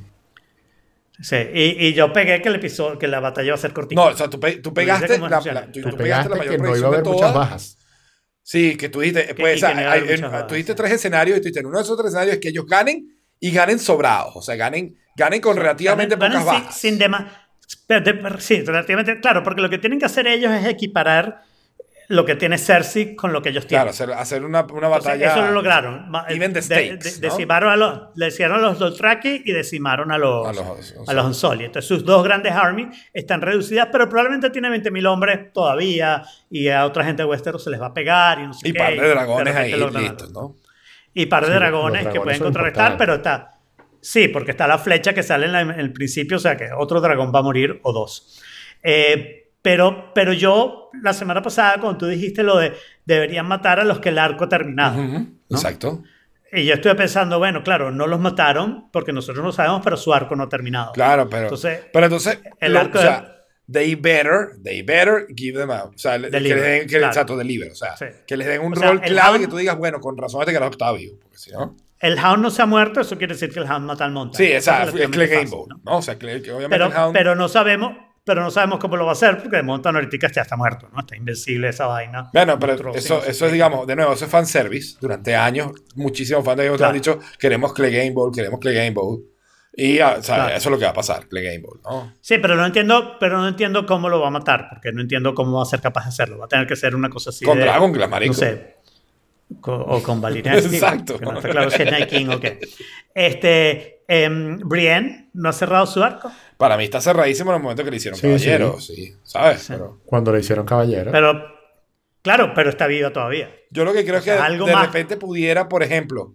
Sí, y, y yo pegué que el episodio, que la batalla va a ser cortita. No, o sea, tú, pe- tú pegaste la, la- tú, Tú pegaste la mayor que no iba a haber muchas todas. bajas. Sí, que tú dijiste, pues, que no iba a haber hay- bajas, tú dijiste sí. tres escenarios y tú dijiste, en uno de esos tres escenarios es que ellos ganen y ganen sobrados, o sea, ganen, ganen con relativamente Ganan- pocas ganan bajas. Sin, sin dema- pero de- sí, relativamente. Claro, porque lo que tienen que hacer ellos es equiparar lo que tiene Cersei con lo que ellos tienen. Claro, hacer, hacer una, una Entonces, batalla. eso lo lograron. Ma- Even the de- stakes, de- ¿no? decimaron a los, le hicieron a los Dothraki y decimaron a los, A los- a los Unsullied. Entonces, sus dos grandes armies están reducidas, pero probablemente tienen 20.000 hombres todavía y a otra gente de Westeros se les va a pegar y no sé Y qué, par de dragones ahí listos. ¿no? Y par de Sí, dragones, los que dragones pueden contrarrestar, pero está. Sí, porque está la flecha que sale en, la- en el principio, o sea que otro dragón va a morir o dos. Eh, pero, pero yo, la semana pasada, cuando tú dijiste lo de deberían matar a los que el arco ha terminado. Ujú, Exacto. Y yo estuve pensando, bueno, claro, no los mataron porque nosotros no sabemos, pero su arco no ha terminado. Claro, pero Entonces, pero entonces el lo- arco o sea, they better, they better give them out. O sea, le- que Deliver, les den, que, claro. exacto, deliver. O sea, Sí. que les den un O sea, rol clave Hound- que tú digas, bueno, con razón este carajo está vivo. Porque si no. El Hound no se ha muerto, eso quiere decir que el Hound mata al monte. Sí, exacto. Es relativamente Clay Gamble. ¿no? ¿no? O sea, que, que obviamente Pero, el Hound. pero no sabemos, pero no sabemos cómo lo va a hacer porque de Montan ahorita ya está muerto, ¿no? Está invencible esa vaina. Bueno, pero Otro, sí, eso, sé eso es, digamos, de nuevo, eso es fanservice. Durante años, muchísimos fans de Thrones Claro. han dicho, queremos Clay Game Ball, queremos Clay Game Ball. Y ah, o sea, Claro. eso es lo que va a pasar, Clay Game Ball, ¿no? Sí, pero no entiendo, pero no entiendo cómo lo va a matar, porque no entiendo cómo va a ser capaz de hacerlo. Va a tener que ser una cosa así Con de, Dragon Glass, marico. No sé. o con Steel, Exacto. No está claro si es Night King o qué. Este, em, Brienne no ha cerrado su arco, Para mí está cerradísimo en el momento que le hicieron Sí, caballero, sí. ¿Sabes? Sí. Pero Cuando le hicieron caballero. pero claro, pero está viva todavía. yo lo que creo es que algo de más. repente pudiera, por ejemplo,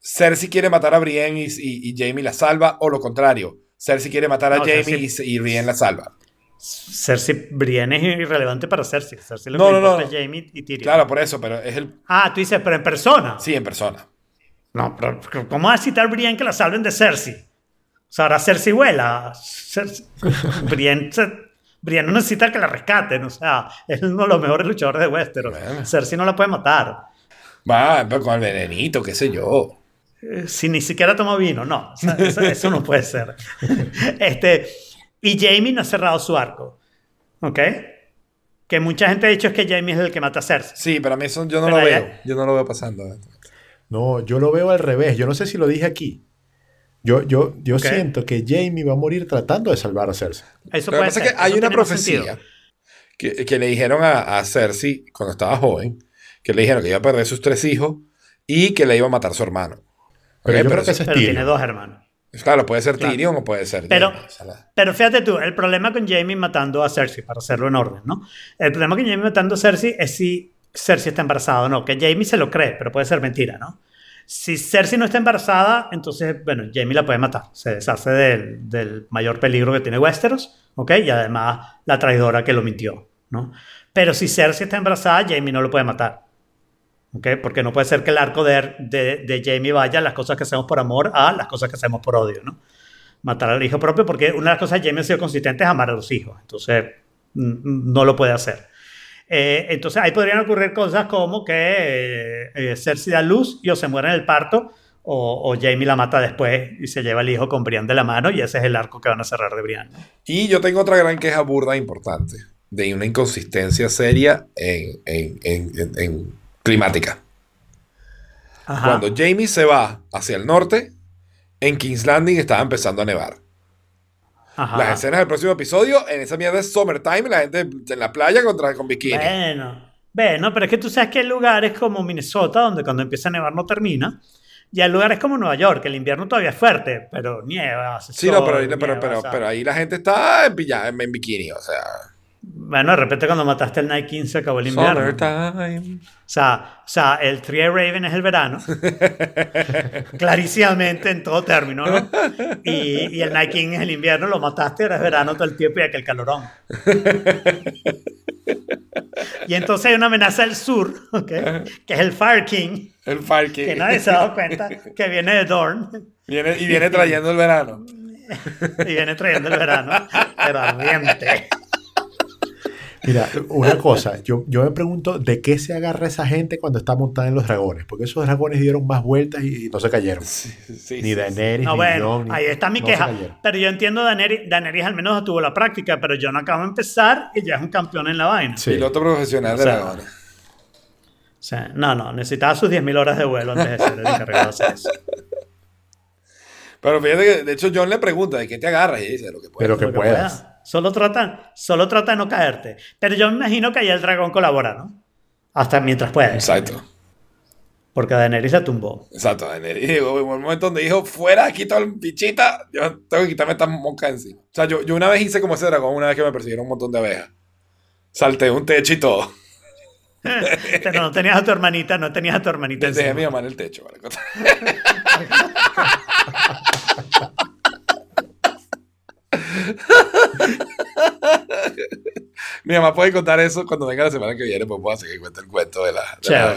Cersei quiere matar a Brienne y, y- y Jamie la salva, o lo contrario. Cersei quiere matar a No, Jamie Cersei- y, y Brienne la salva. Cersei, Brienne es irrelevante para Cersei. Cersei lo No, que no, no. es Jaime y Tyrion. Claro, por eso, pero es el. Ah, tú dices, pero en persona. Sí, en persona. No, pero ¿cómo va a citar Brienne que la salven de Cersei? O sea, ahora Cersei vuela. Cersei- Brienne, Brienne no necesita que la rescaten. O sea, es uno de los mejores luchadores de Westeros. Bueno. Cersei no la puede matar. Va, pero con el venenito, qué sé yo. Eh, Si ni siquiera toma vino, no. O sea, eso, eso no puede ser. Este, y Jamie no ha cerrado su arco. ¿Ok? Que mucha gente ha dicho es que Jamie es el que mata a Cersei. Sí, pero a mí eso yo no Pero lo veo. Yo no lo veo pasando. No, yo lo veo al revés. Yo no sé si lo dije aquí. Yo, yo, yo siento que Jamie va a morir tratando de salvar a Cersei. Eso Lo puede pasa ser. es que hay eso una profecía que, que le dijeron a, a Cersei cuando estaba joven, que le dijeron que iba a perder sus tres hijos y que le iba a matar a su hermano. Pero Ok, yo creo que es Pero tiene dos hermanos. Claro, puede ser Claro. Tyrion o puede ser Pero- Pero fíjate tú, el problema con Jamie matando a Cersei, para hacerlo en orden, ¿no? El problema con Jamie matando a Cersei es si Cersei está embarazada o no. Que Jamie se lo cree, pero puede ser mentira, ¿no? Si Cersei no está embarazada, entonces, bueno, Jamie la puede matar. Se deshace del, del mayor peligro que tiene Westeros, ¿ok? Y además la traidora que lo mintió, ¿no? Pero si Cersei está embarazada, Jamie no lo puede matar. ¿ok? Porque no puede ser que el arco de, de, de Jamie vaya las cosas que hacemos por amor a las cosas que hacemos por odio, ¿no? Matar al hijo propio, porque una de las cosas que Jamie ha sido consistente es amar a los hijos. Entonces, no lo puede hacer. Eh, entonces, ahí podrían ocurrir cosas como que eh, eh, Cersei da luz y o se muere en el parto, o, o Jamie la mata después y se lleva el hijo con Brian de la mano, y ese es el arco que van a cerrar de Brian. Y yo tengo otra gran queja burda importante, de una inconsistencia seria en, en- en- en- en climática. Ajá. Cuando Jamie se va hacia el norte, en King's Landing estaba empezando a nevar. Ajá. Las escenas del próximo episodio, en esa mierda es summertime, la gente en la playa contra, con bikini. Bueno, bueno, pero es que tú sabes que hay lugares como Minnesota donde cuando empieza a nevar no termina. Ya el lugar es como Nueva York, el invierno todavía es fuerte, pero nieva. hace Sí, no, sol, pero, ahí- pero, nieva, pero, ahí la gente está en, en, en bikini, o sea. Bueno, de repente cuando mataste el Night King se acabó el invierno. Summertime. O sea, o sea, el Three Raven es el verano. Clarísimamente en todo término, ¿no? Y, y el Night King es el invierno, lo mataste, ahora es verano todo el tiempo y aquel calorón. Y entonces hay una amenaza del sur, ¿ok? Que es el Fire King, El Fire King. que nadie se ha dado cuenta, que viene de Dorn Viene, y viene trayendo el verano. y viene trayendo el verano, pero ardiente. Mira, una cosa, yo, yo me pregunto de qué se agarra esa gente cuando está montada en los dragones, porque esos dragones dieron más vueltas y, y no se cayeron. Sí, sí, Ni Daenerys, No, ni bueno, Jon, ni- ahí está mi no queja. Pero yo entiendo, Daenerys, Daenerys al menos tuvo la práctica, pero Jon acaba de empezar y ya es un campeón en la vaina. Sí. Piloto profesional de O sea, dragones. O sea, no, no, necesitaba sus 10.000 horas de vuelo antes de ser el encargado de hacer eso. Pero fíjate que, de hecho, John le pregunta de qué te agarras y dice lo que puede. Pero que Lo que puedas. pueda. Solo trata, solo trata de no caerte. Pero yo me imagino que ahí el dragón colabora, ¿no? Hasta mientras puede. Exacto. Porque Daenerys la tumbó. Exacto, Daenerys. Digo, en un momento donde dijo, fuera, quito el bichita, yo tengo que quitarme esta mosca encima. O sea, yo, yo una vez hice como ese dragón, una vez que me persiguieron un montón de abejas. Salté un techo y todo. Pero no tenías a tu hermanita, no tenías a tu hermanita. Dejé a mi mamá en el techo. ¿vale? mi mamá puede contar eso cuando venga la semana que viene, pues puedo seguir cuenta el cuento de la, de la.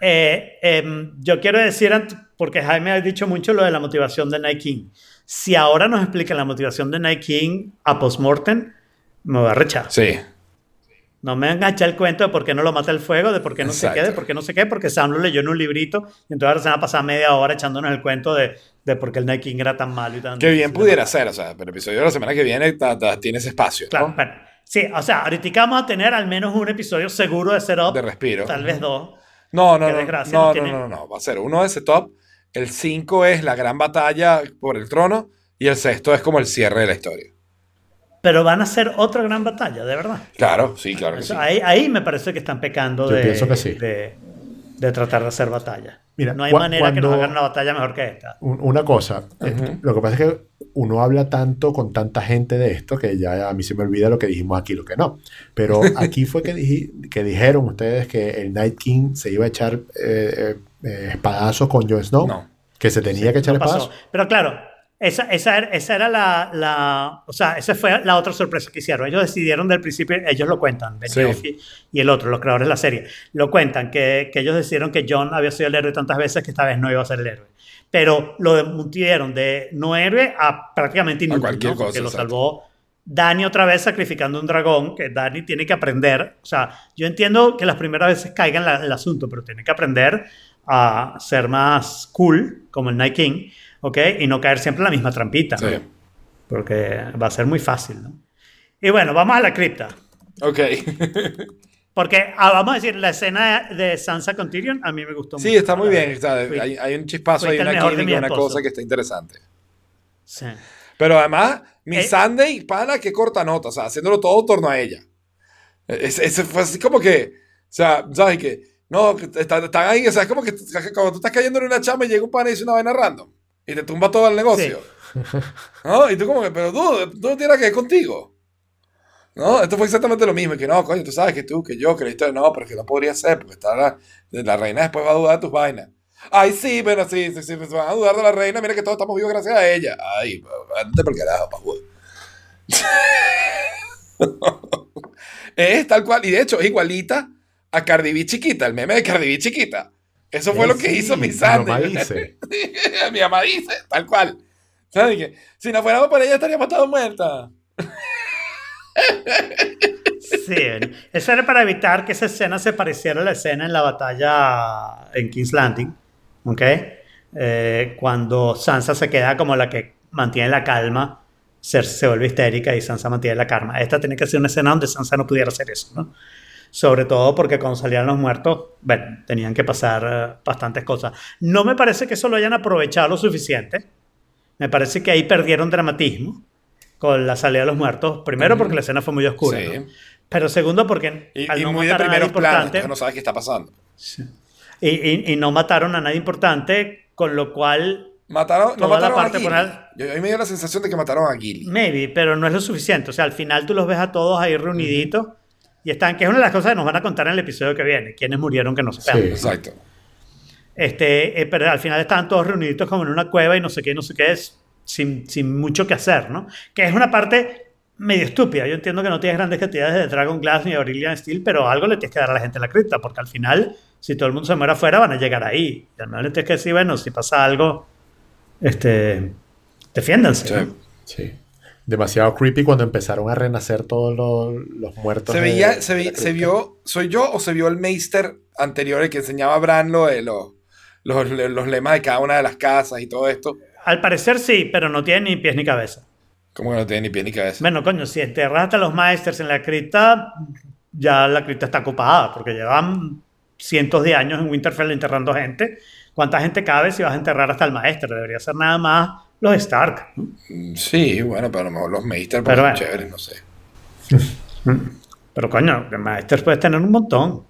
Eh, em, yo quiero decir, porque Jaime ha dicho mucho lo de la motivación de King. Si ahora nos explican la motivación de King a postmortem, me voy a rechazar. Sí. No me vengan a echar el cuento de por qué no lo mata el fuego, de por qué no se Exacto. quede, de por qué no sé qué, porque Sam lo leyó en un librito y entonces ahora se va a pasar media hora echándonos el cuento de, de por qué el Night King era tan malo y tan... Que bien pudiera ser, o sea, pero el episodio de la semana que viene ta- ta- tiene ese espacio, ¿no? Claro, bueno, sí, o sea, ahorita vamos a tener al menos un episodio seguro de setup. De respiro. Tal vez dos. No, no, Qué no, desgracia, no, no no, no, va a ser uno de ese top, el 5 es la gran batalla por el trono y el sexto es como el cierre de la historia. Pero van a ser otra gran batalla, de verdad. Claro, sí, claro que Eso- sí. ahí, ahí me parece que están pecando Yo de, pienso que sí. de, de tratar de hacer batalla. Mira, no hay manera que nos hagan una batalla mejor que esta. Un- Una cosa, eh, lo que pasa es que uno habla tanto con tanta gente de esto que ya a mí se me olvida lo que dijimos aquí, lo que no. Pero aquí fue que, que dijeron ustedes que el Night King se iba a echar eh, eh, eh, espadazos con Jon Snow. No. Que se tenía que echar No espadazos. Pero claro, esa, esa, era- esa era la, la- O sea, esa fue la otra sorpresa que hicieron. Ellos decidieron del principio, ellos lo cuentan, Sí. y, el otro, los creadores de la serie, lo cuentan, que, que ellos decidieron que John había sido el héroe tantas veces que esta vez no iba a ser el héroe. Pero lo mutieron de no héroe a prácticamente inútil, cualquier ¿no? Porque cosa, lo salvó Dani otra vez sacrificando un dragón, que Dani tiene que aprender. O sea, yo entiendo que las primeras veces caiga en la- el asunto, pero tiene que aprender a ser más cool, como el Night King, ¿ok? Y no caer siempre en la misma trampita, Sí. porque va a ser muy fácil, ¿no? Y bueno, vamos a la cripta. Ok. Porque, ah, vamos a decir, la escena de Sansa con Tyrion a mí me gustó mucho. sí, está muy bien. está- hay, hay un chispazo, hay una química, mi una cosa que está interesante. Sí. Pero además, mi Eh. Sunday, pana, qué corta nota, o sea, haciéndolo todo en torno a ella. Ese, ese fue así como que, o sea, ¿sabes qué? No, que están, están ahí, o sea, es como que cuando tú estás cayendo en una chamba y llega un pana y dice una vaina random y te tumba todo el negocio. ¿No? Y tú como que, pero tú, tú no tienes que ver contigo. ¿No? Esto fue exactamente lo mismo, y que no, coño, tú sabes que tú, que yo, que la historia, no, pero que no podría ser, porque está la, la reina después va a dudar de tus vainas. Ay, sí, pero sí, sí, sí, van a dudar de la reina, mira que todos estamos vivos gracias a ella. Ay, andate por carajo, pa' es tal cual, y de hecho es igualita a Cardi B chiquita, el meme de Cardi B chiquita. Eso fue lo que Sí, hizo mi mi Sandy. mamá dice. mi mamá dice, tal cual. ¿Sabes qué? Si no fuéramos por ella estaría matado muerta. Sí, eso era para evitar que esa escena se pareciera a la escena en la batalla en King's Landing, ¿ok? Eh, cuando Sansa se queda como la que mantiene la calma, Cersei se vuelve histérica y Sansa mantiene la calma. Esta tenía que ser una escena donde Sansa no pudiera hacer eso, ¿no? Sobre todo porque cuando salían los muertos, bueno, tenían que pasar eh, bastantes cosas. No me parece que eso lo hayan aprovechado lo suficiente. Me parece que ahí perdieron dramatismo con la salida de los muertos. Primero porque la escena fue muy oscura. Sí. ¿no? Pero segundo porque Y, al y no muy de primeros planos, no sabes qué está pasando. y, y- y no mataron a nadie importante, con lo cual, Mataron, no Toda la mataron parte a Gilly. Yo, a mí me dio la sensación de que mataron a Gilly. maybe, pero no es lo suficiente. O sea, al final tú los ves a todos ahí reuniditos y están, que es una de las cosas que nos van a contar en el episodio que viene, quienes murieron que no se Sí. Exacto. Este, eh, pero al final estaban todos reuniditos como en una cueva y no sé qué, no sé qué es, sin, sin mucho que hacer, ¿no? Que es una parte medio estúpida. Yo entiendo que no tienes grandes cantidades de Dragon Glass ni de Aurelian Steel, pero algo le tienes que dar a la gente en la cripta, porque al final, si todo el mundo se muere afuera, van a llegar ahí. Y al menos le tienes que decir, bueno, si pasa algo, este, defiéndanse. Sí. ¿no? Sí. Demasiado creepy cuando empezaron a renacer todos los, los muertos. Se veía, de se, vi- vio, ¿soy yo o se vio el Meister anterior, el que enseñaba a Bran lo de los, los, los lemas de cada una de las casas y todo esto? Al parecer sí, pero no tiene ni pies ni cabeza. Como que no tiene ni pie ni cabeza. Bueno, coño, si enterras hasta los Maesters en la cripta, ya la cripta está ocupada, porque llevan cientos de años en Winterfell enterrando gente. ¿Cuánta gente cabe si vas a enterrar hasta el Maester? Debería ser nada más los Stark. Mm, Sí, bueno, pero a lo mejor los Meister Pero bueno. son chéveres, no sé. Pero coño, de Maesters puedes tener un montón.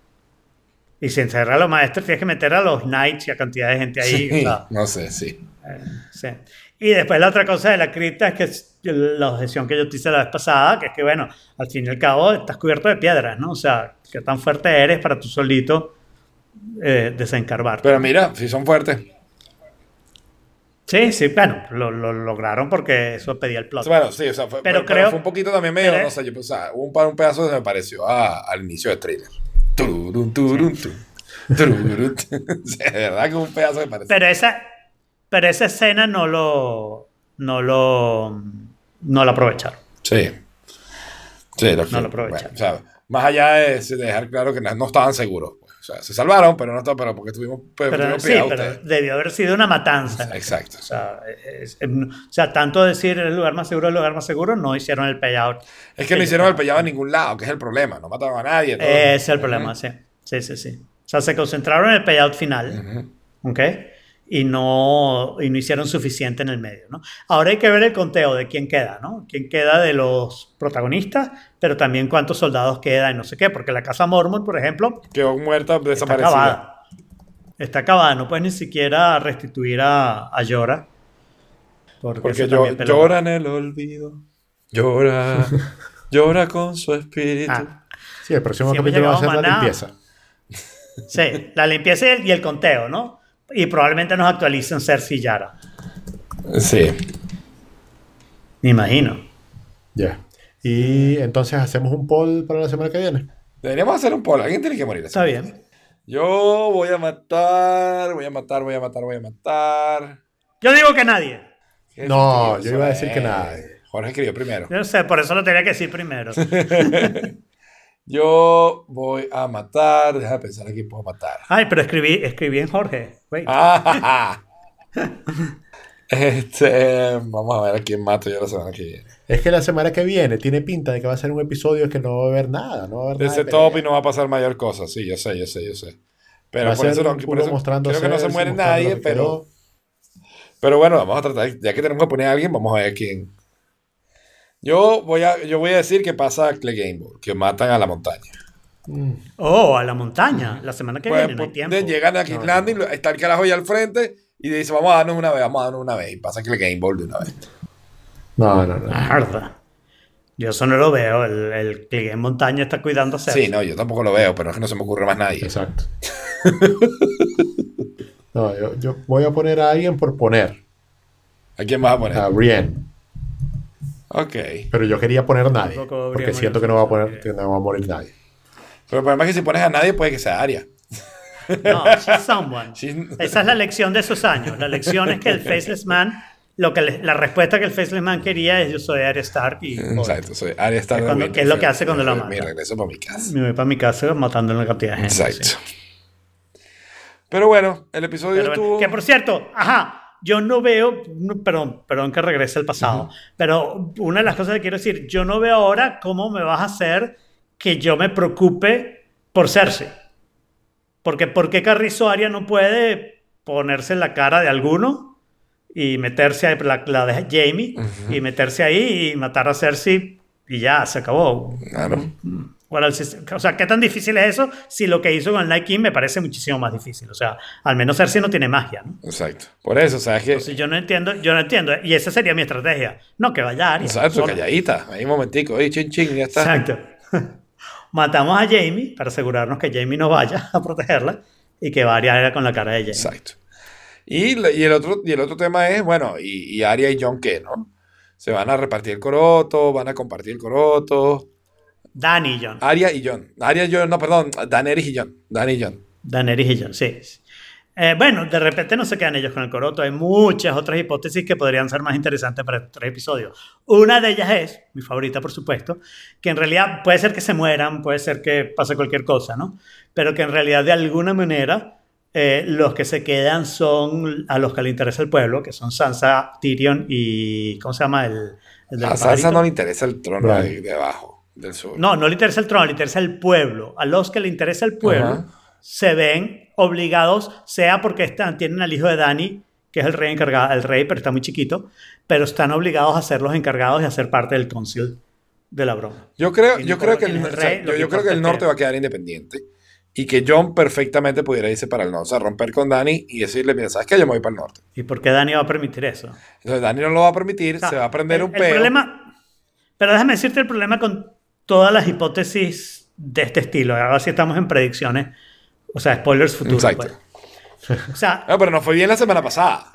Y si encerras a los Maesters, tienes que meter a los Knights y a cantidad de gente ahí. Sí, no sé, sí. Sí. Y después la otra cosa de la cripta es que es la objeción que yo te hice la vez pasada, que es que, bueno, al fin y al cabo estás cubierto de piedras, ¿no? O sea, qué tan fuerte eres para tú solito eh, desencarbar. Pero mira, si son fuertes. Sí, sí, bueno, lo, lo lograron porque eso pedía el plot. Bueno, sí, o sea, fue, Pero pero, pero creo- fue un poquito también medio, no sé, yo, o sea, un, par- un pedazo que me pareció a- al inicio de thriller. Turun, de verdad que un pedazo me pareció. Pero esa, pero esa escena no lo, no lo, no la aprovecharon. Sí. Sí, lo No lo aprovecharon. bueno, o sea, más allá de, de dejar claro que no, no estaban seguros. Pues. O sea, se salvaron, pero no estaban, pero porque estuvimos, pero Pero estuvimos sí, pero debió haber sido una matanza. Exacto. O sea, es- es- o sea, tanto decir el lugar más seguro, el lugar más seguro, no hicieron el payout. Es que no hicieron el pellado en ningún lado, que es el problema. No mataron a nadie. todo. Ese es el problema, sí. Sí, sí, sí. O sea, se concentraron en el payout final. ¿ok? Y no, y no hicieron suficiente en el medio, ¿no? Ahora hay que ver el conteo de quién queda, ¿no? Quién queda de los protagonistas, pero también cuántos soldados quedan y no sé qué, porque la casa Mormon, por ejemplo, Quedó muerta, está desaparecida. acabada. Está acabada, no puedes ni siquiera restituir a, a Llora. Porque, Porque yo, llora en el olvido. Llora. llora con su espíritu. Ah, Sí, el próximo Si hemos capítulo va a ser la limpieza. sí, la limpieza y el, y el conteo, ¿no? Y probablemente nos actualicen Cersei y Yara. Sí. Me imagino. Ya. Y entonces hacemos un poll para la semana que viene. Deberíamos hacer un poll. Alguien tiene que morir. Está bien. Yo voy a matar, voy a matar, voy a matar, voy a matar. Yo digo que nadie. No, yo iba a decir que nadie. Jorge escribió primero. Yo no sé, por eso lo tenía que decir primero. Yo voy a matar. Deja de pensar a quién puedo matar. Ay, pero escribí, escribí en Jorge. Wait. Ah, este, vamos a ver a quién mato yo la semana que viene. Es que la semana que viene tiene pinta de que va a ser un episodio que no va a haber nada. No va a haber De nada ese de top y no va a pasar mayor cosa. Sí, yo sé, yo sé, yo sé. Pero Va por eso, no, por eso mostrando creo que no se muere nadie, pero, pero bueno, vamos a tratar, ya que tenemos que poner a alguien, vamos a ver quién. Yo voy a, yo voy a decir que pasa a Clay Gamble, que matan a la montaña. Mm, Oh, a la montaña. La semana que Pues, viene, no hay pues, tiempo. de- llegan a King's No, Landing, está el carajo ahí al frente y dice, vamos a darnos una vez, vamos a darnos una vez. Y pasa Clay Gamble de una vez. No, no, no. Mierda. Yo eso no lo veo. El, el clic en montaña está cuidando a Cersei. Sí, no, yo tampoco lo veo, pero es que no se me ocurre más nadie. Exacto. no, yo, yo voy a poner a alguien por poner. ¿A quién vas a poner? A Brienne. Ok. Pero yo quería poner a nadie. Porque siento que no va a poner, que no va a morir nadie. Pero el problema es que si pones a nadie, puede que sea Aria. No, she's someone. She's- Esa es la lección de esos años. La lección es que el Faceless Man, lo que le- la respuesta que el Faceless Man quería es yo soy Arya Stark y Exacto, soy Aria está Es cuando- que es lo que hace cuando lo Mi mata. regreso para mi casa. me voy para mi casa matando una cantidad de gente. Exacto. sí. Pero bueno, el episodio Pero estuvo. Que por cierto, ajá, yo no veo, perdón, perdón que regrese al pasado, pero una de las cosas que quiero decir, yo no veo ahora cómo me vas a hacer que yo me preocupe por Cersei. Porque ¿por qué Carrizo Aria no puede ponerse en la cara de alguno y meterse ahí, la, la de Jamie, y meterse ahí y matar a Cersei y ya, se acabó. Claro. ¿Cuál es el- o sea, ¿qué tan difícil es eso? Si lo que hizo con el King me parece muchísimo más difícil. O sea, al menos Cersei no tiene magia, ¿no? Exacto. Por eso, o sea, es que. Entonces yo no entiendo, yo no entiendo. Y esa sería mi estrategia. No, que vaya Arya. Exacto, sola. calladita. Ahí un momentico, oye, chin, chin, ya está. Exacto. Matamos a Jamie para asegurarnos que Jamie no vaya a protegerla y que va Arya con la cara de Jamie. Exacto. Y, y el otro, y el otro tema es, bueno, y, y y John, ¿qué, no? Se van a repartir el coroto, van a compartir el coroto. Dani y John. Arya y John. Arya y John, no, perdón, Daenerys y John. Dani y John. Daenerys y Jon, sí. Eh, bueno, de repente no se quedan ellos con el coroto. Hay muchas otras hipótesis que podrían ser más interesantes para estos tres episodios. Una de ellas es, mi favorita por supuesto, que en realidad puede ser que se mueran, puede ser que pase cualquier cosa, ¿no? Pero que en realidad de alguna manera eh, los que se quedan son a los que le interesa el pueblo, que son Sansa, Tyrion y... ¿Cómo se llama? El, el del A Sansa no le interesa el trono Right. de, de abajo, del sur. No, no le interesa el trono, le interesa el pueblo. A los que le interesa el pueblo Ajá. se ven obligados, sea porque están, tienen al hijo de Dani, que es el rey encargado, el rey, pero está muy chiquito, pero están obligados a ser los encargados de hacer parte del concil de la broma. Yo creo, Y yo creo que el, el o sea, rey, yo, creo que el norte que- va a quedar independiente y que John perfectamente pudiera irse para el norte, o sea, romper con Dani y decirle, mira, ¿sabes qué? Yo me voy para el norte. ¿Y por qué Dani va a permitir eso? Entonces Dani no lo va a permitir, O sea, se va a prender el- un el peo. problema, pero déjame decirte el problema con todas las hipótesis de este estilo. Ahora sí estamos en predicciones, o sea, spoilers futuros. Exacto. pues. O sea, No, pero no fue bien la semana pasada.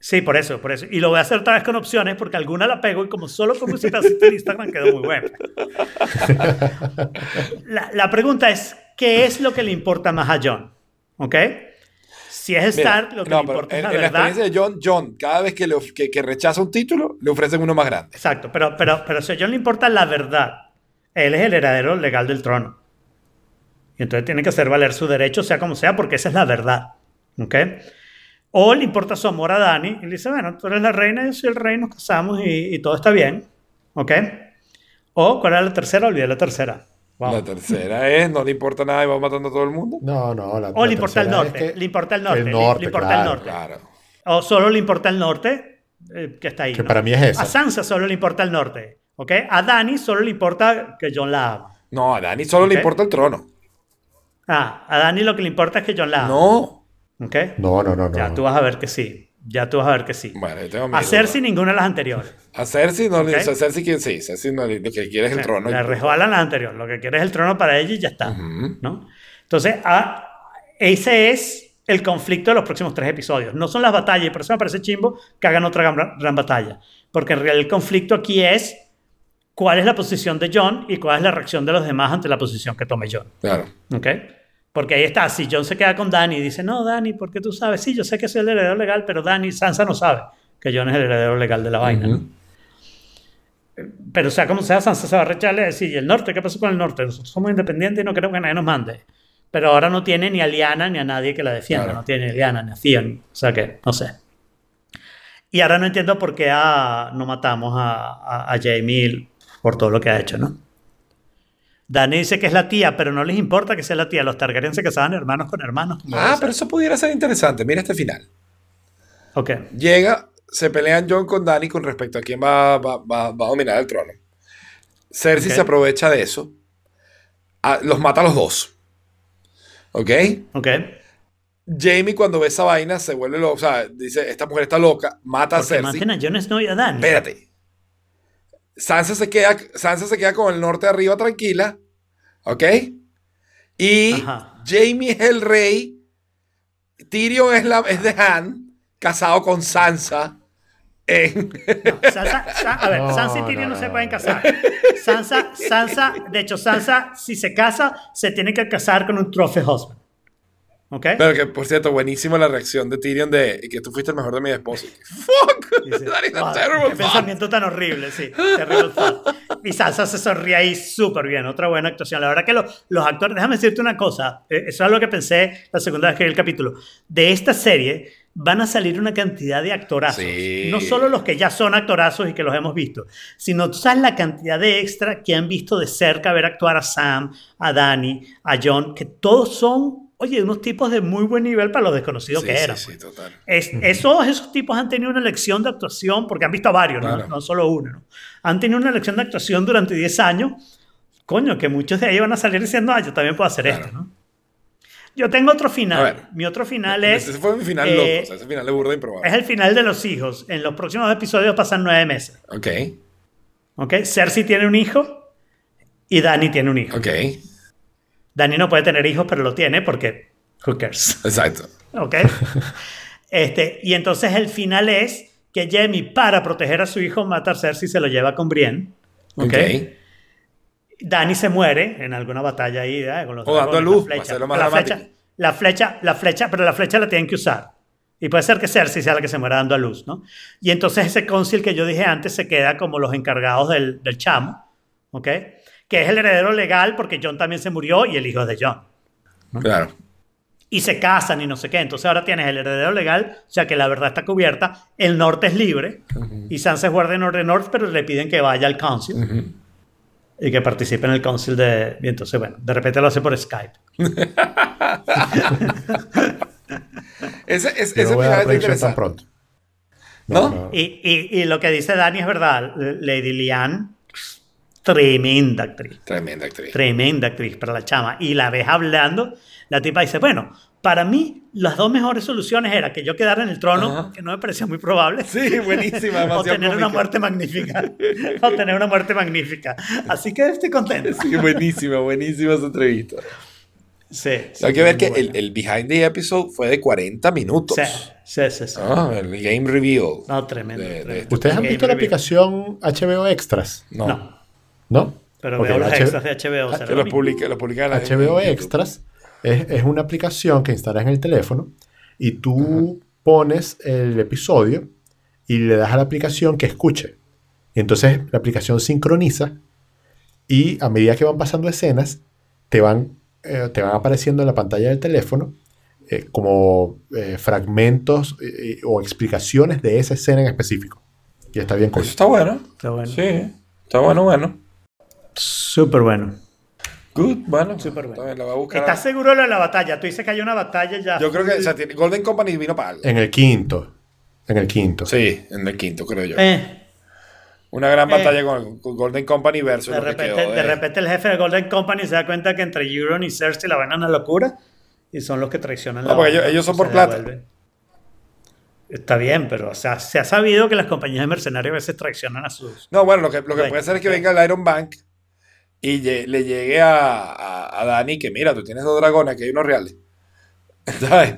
Sí, por eso, por eso. Y lo voy a hacer otra vez con opciones porque alguna la pego y como solo como ese pedacito en Instagram quedó muy bueno. La, la pregunta es, ¿qué es lo que le importa más a John? ¿Ok? Si es Mira, Stark, lo que no, le importa en, es en la la verdad. experiencia de John, John, cada vez que, le que, que rechaza un título, le ofrecen uno más grande. Exacto, pero, pero, pero si a John le importa la verdad, él es el heredero legal del trono. Y entonces tiene que hacer valer su derecho, sea como sea, porque esa es la verdad. ¿Ok? O le importa su amor a Dani y le dice, bueno, tú eres la reina, yo soy el rey, nos casamos y, y todo está bien. ¿Ok? O, ¿cuál era la tercera? Olvidé la tercera. Wow. La tercera es, no le importa nada y va matando a todo el mundo. No, no. La, O la le importa el tercera norte, es que- le importa el norte, El le- norte, le importa claro, el norte. Claro. O solo le importa el norte, eh, que está ahí. Que ¿no? para mí es esa. A Sansa solo le importa el norte. ¿Ok? A Dani solo le importa que John la ama. No, a Dani solo le importa el trono. Ah, a Dani lo que le importa es que John la ama. No. ¿Ok? No, no, no, no. Ya tú vas a ver que sí. Ya tú vas a ver que sí. Bueno, yo tengo a miedo. Cersei ninguna de las anteriores. A Cersei no le Ok. o sea, Cersei que sí, Cersei no le- lo que quiere es el trono. Le resbalan las anteriores. Lo que quiere es el trono para ella y ya está. ¿no? Entonces, a- ese es el conflicto de los próximos tres episodios. No son las batallas, y por eso me parece chimbo que hagan otra gran, gran batalla. Porque en realidad el conflicto aquí es cuál es la posición de John y cuál es la reacción de los demás ante la posición que tome John. Claro. ¿Ok? Porque ahí está, si John se queda con Dani y dice, no, Dani, ¿por qué tú sabes? Sí, yo sé que soy el heredero legal, pero Dani, Sansa no sabe que John es el heredero legal de la vaina. Pero sea como sea, Sansa se va a recharle y decir, ¿y el norte? ¿Qué pasó con el norte? Nosotros somos independientes y no queremos que nadie nos mande. Pero ahora no tiene ni a Liana ni a nadie que la defienda. Claro. No tiene ni a Liana ni a Theon. O sea que, no sé. Y ahora no entiendo por qué a- no matamos a, a, a Jaime por todo lo que ha hecho, ¿no? Dani dice que es la tía, pero no les importa que sea la tía. Los Targaryen se casaban hermanos con hermanos. Ah, pero eso pudiera ser interesante. Mira este final. Ok. Llega, se pelean John con Dani con respecto a quién va, va- va- va a dominar el trono. Cersei se aprovecha de eso. Ah, los mata a los dos. ¿Ok? Ok. Jamie cuando ve esa vaina se vuelve loco. O sea, dice, esta mujer está loca, mata a Cersei. maten a Jon Snow y a Dani. Espérate. Sansa se queda, Sansa se queda con el norte de arriba tranquila. ¿Ok? Y Ajá. Jamie es el rey. Tyrion es, la, es de Han, casado con Sansa. En, No, Sansa, Sa- a ver, No, Sansa y Tyrion no, no, se no. pueden casar. Sansa, Sansa, de hecho, Sansa, si se casa, se tiene que casar con un trophy husband. Pero que, por cierto, buenísima la reacción de Tyrion de que tú fuiste el mejor de mi esposo. ¡Fuck! Dice, That is a "Wow, terrible qué thought". pensamiento tan horrible, sí. Terrible. Y Sansa se sonríe ahí súper bien. Otra buena actuación. La verdad que lo- los actores, déjame decirte una cosa. eh, Eso es lo que pensé la segunda vez que vi el capítulo. De esta serie van a salir una cantidad de actorazos. Sí. No solo los que ya son actorazos y que los hemos visto, sino tú sabes la cantidad de extra que han visto de cerca ver actuar a Sam, a Dani, a John, que todos son, oye, unos tipos de muy buen nivel para los desconocidos Sí, que sí, eran. sí, pues. total. Es- esos, esos tipos han tenido una lección de actuación, porque han visto a varios, ¿no? Claro. no solo uno. ¿no? Han tenido una lección de actuación durante 10 años coño, que muchos de ahí van a salir diciendo, ah, yo también puedo hacer Claro. esto, ¿no? Yo tengo otro final. ver. Mi otro final es... Ese fue mi final eh, loco, o sea, ese final de burda improbable. Es el final de los hijos. En los próximos episodios pasan nueve meses. Ok, ¿Ok? Cersei tiene un hijo y Dani tiene un hijo. ok, Dani no puede tener hijos, pero lo tiene porque who cares. exacto. ¿Ok? Este, y entonces el final es que Jamie, para proteger a su hijo, mata a Cersei y se lo lleva con Brienne. ¿Ok? Ok. Dani se muere en alguna batalla ahí ¿eh? con los O dando luz, la flecha. hacerlo más la flecha, la flecha, la flecha, pero la flecha la tienen que usar. Y puede ser que Cersei sea la que se muera dando a luz, ¿no? Y entonces ese cónsul que yo dije antes se queda como los encargados del, del chamo, ¿ok? Que es el heredero legal porque John también se murió y el hijo es de John. Claro. Y se casan y no sé qué. Entonces ahora tienes el heredero legal, o sea que la verdad está cubierta. El norte es libre y Sansa es guardia norte north, pero le piden que vaya al council y que participe en el council de. Y entonces, bueno, de repente lo hace por Skype. Ese, Yo ese es predicción tan interesante. pronto. ¿No? Y, y- y lo que dice Dani es verdad. Lady Lian, tremenda actriz. Tremenda actriz. Tremenda actriz para la chama. Y la ves hablando, la tipa dice, bueno, para mí las dos mejores soluciones era que yo quedara en el trono, Ajá. que no me parecía muy probable. Sí, buenísima, o tener una muerte magnífica. o tener una muerte magnífica. Así que estoy contento. Sí, buenísima, buenísima esa entrevista. Sí. sí, Hay que ver que el, el behind the episode fue de 40 minutos. Sí, sí, sí. sí. Ah, el game reveal. No, tremendo. De- de- tremendo. ¿Ustedes han visto la review. aplicación HBO Extras? No. No, ¿No? pero Ok, veo los H- extras de HBO. los publica, los publica en la- HBO. Extras es, es una aplicación que instalas en el teléfono y tú pones el episodio y le das a la aplicación que escuche. Y entonces la aplicación sincroniza y a medida que van pasando escenas, te van, eh, te van apareciendo en la pantalla del teléfono eh, como eh, fragmentos eh, o explicaciones de esa escena en específico. Y está bien Eso cool. está bueno. Está bueno. Sí. Está bueno, bueno. Súper bueno. Good, bueno. Súper bueno. Está bien, la voy a buscar. ¿Estás seguro de lo de la batalla? Tú dices que hay una batalla ya. Yo creo que o sea, tiene- Golden Company vino para algo. En el quinto. En el quinto. Sí, en el quinto, creo yo. Eh, Una gran Eh. batalla con, con Golden Company versus de, que repente, de repente el jefe de Golden Company se da cuenta que entre Euron y Cersei la van a una locura y son los que traicionan No, la porque banda ellos- ellos son por plata. Está bien, pero o sea, se ha sabido que las compañías de mercenarios a veces traicionan a sus... No, bueno, lo que, lo que puede ser es que venga el Iron Bank y le llegue a, a, a Dani que mira, tú tienes dos dragones, aquí hay unos reales. ¿Sabes?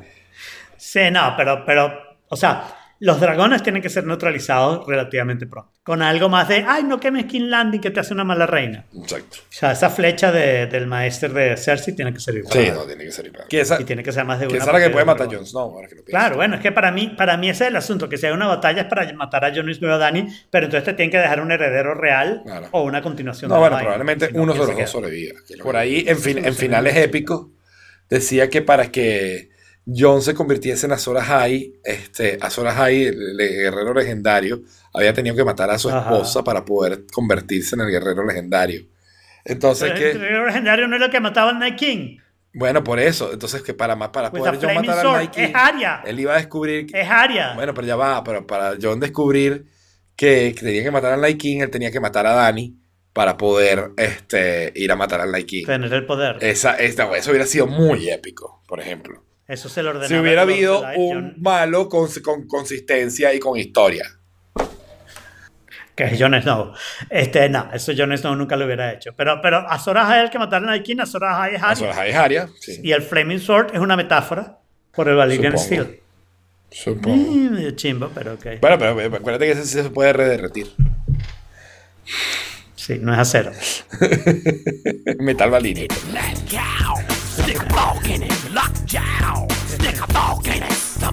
Sí, no, pero, pero, o sea, los dragones tienen que ser neutralizados relativamente pronto. Con algo más de, ay, no quemes King Landing que te hace una mala reina. Exacto. O sea, esa flecha de- del maestro de Cersei tiene que servir para Sí, no, tiene que ser igual. Que esa, Y tiene que ser más de que una. esa es la que puede matar a Jon Snow, ahora que lo. Claro, bueno, es que para mí, para mí ese es el asunto, que si hay una batalla es para matar a Jon Snow y a Dani, pero entonces te tienen que dejar un heredero real Claro. o una continuación No, de la bueno, probablemente si no, uno ¿quién de los se dos queda? sobreviva. Por ahí, en, fin- en finales épicos, decía que para que Jon se convirtiese en Azor Ahai, este, Azor Ahai, el, el guerrero legendario, había tenido que matar a su Ajá. esposa para poder convertirse en el guerrero legendario. Entonces, Pero el que, guerrero legendario no es lo que mataba al Night King. bueno, por eso, entonces que para, para poder a flaming matar al sword, Night King, es Arya. él iba a descubrir que- Es Arya. Bueno, pero ya va, pero para John descubrir que, que tenía que matar al Night King, él tenía que matar a Dani para poder este, ir a matar al Night King. Tener el poder. Esa, esta, eso hubiera sido muy épico, por ejemplo. Eso se lo ordenaba. Si hubiera habido Light, un malo con, con consistencia y con historia. Que es Jon Snow. Este, no, eso Jon Snow nunca lo hubiera hecho. Pero, pero Azor Ahai es el que mataron a King, Azor Ahai es Arya. es Aria, sí. Y el Flaming Sword es una metáfora por el Valyrian Supongo. Steel. Supongo. Mm, medio chimbo, pero ok. Bueno, pero acuérdate que ese sí se puede rederretir. Sí, no es acero. Metal Valini.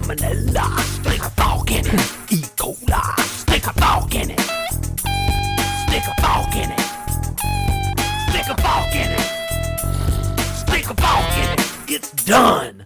Salmonella, stick a fork in it. E. coli, stick a fork in it. Stick a fork in it. Stick a fork in it. Stick a fork in it. It's done.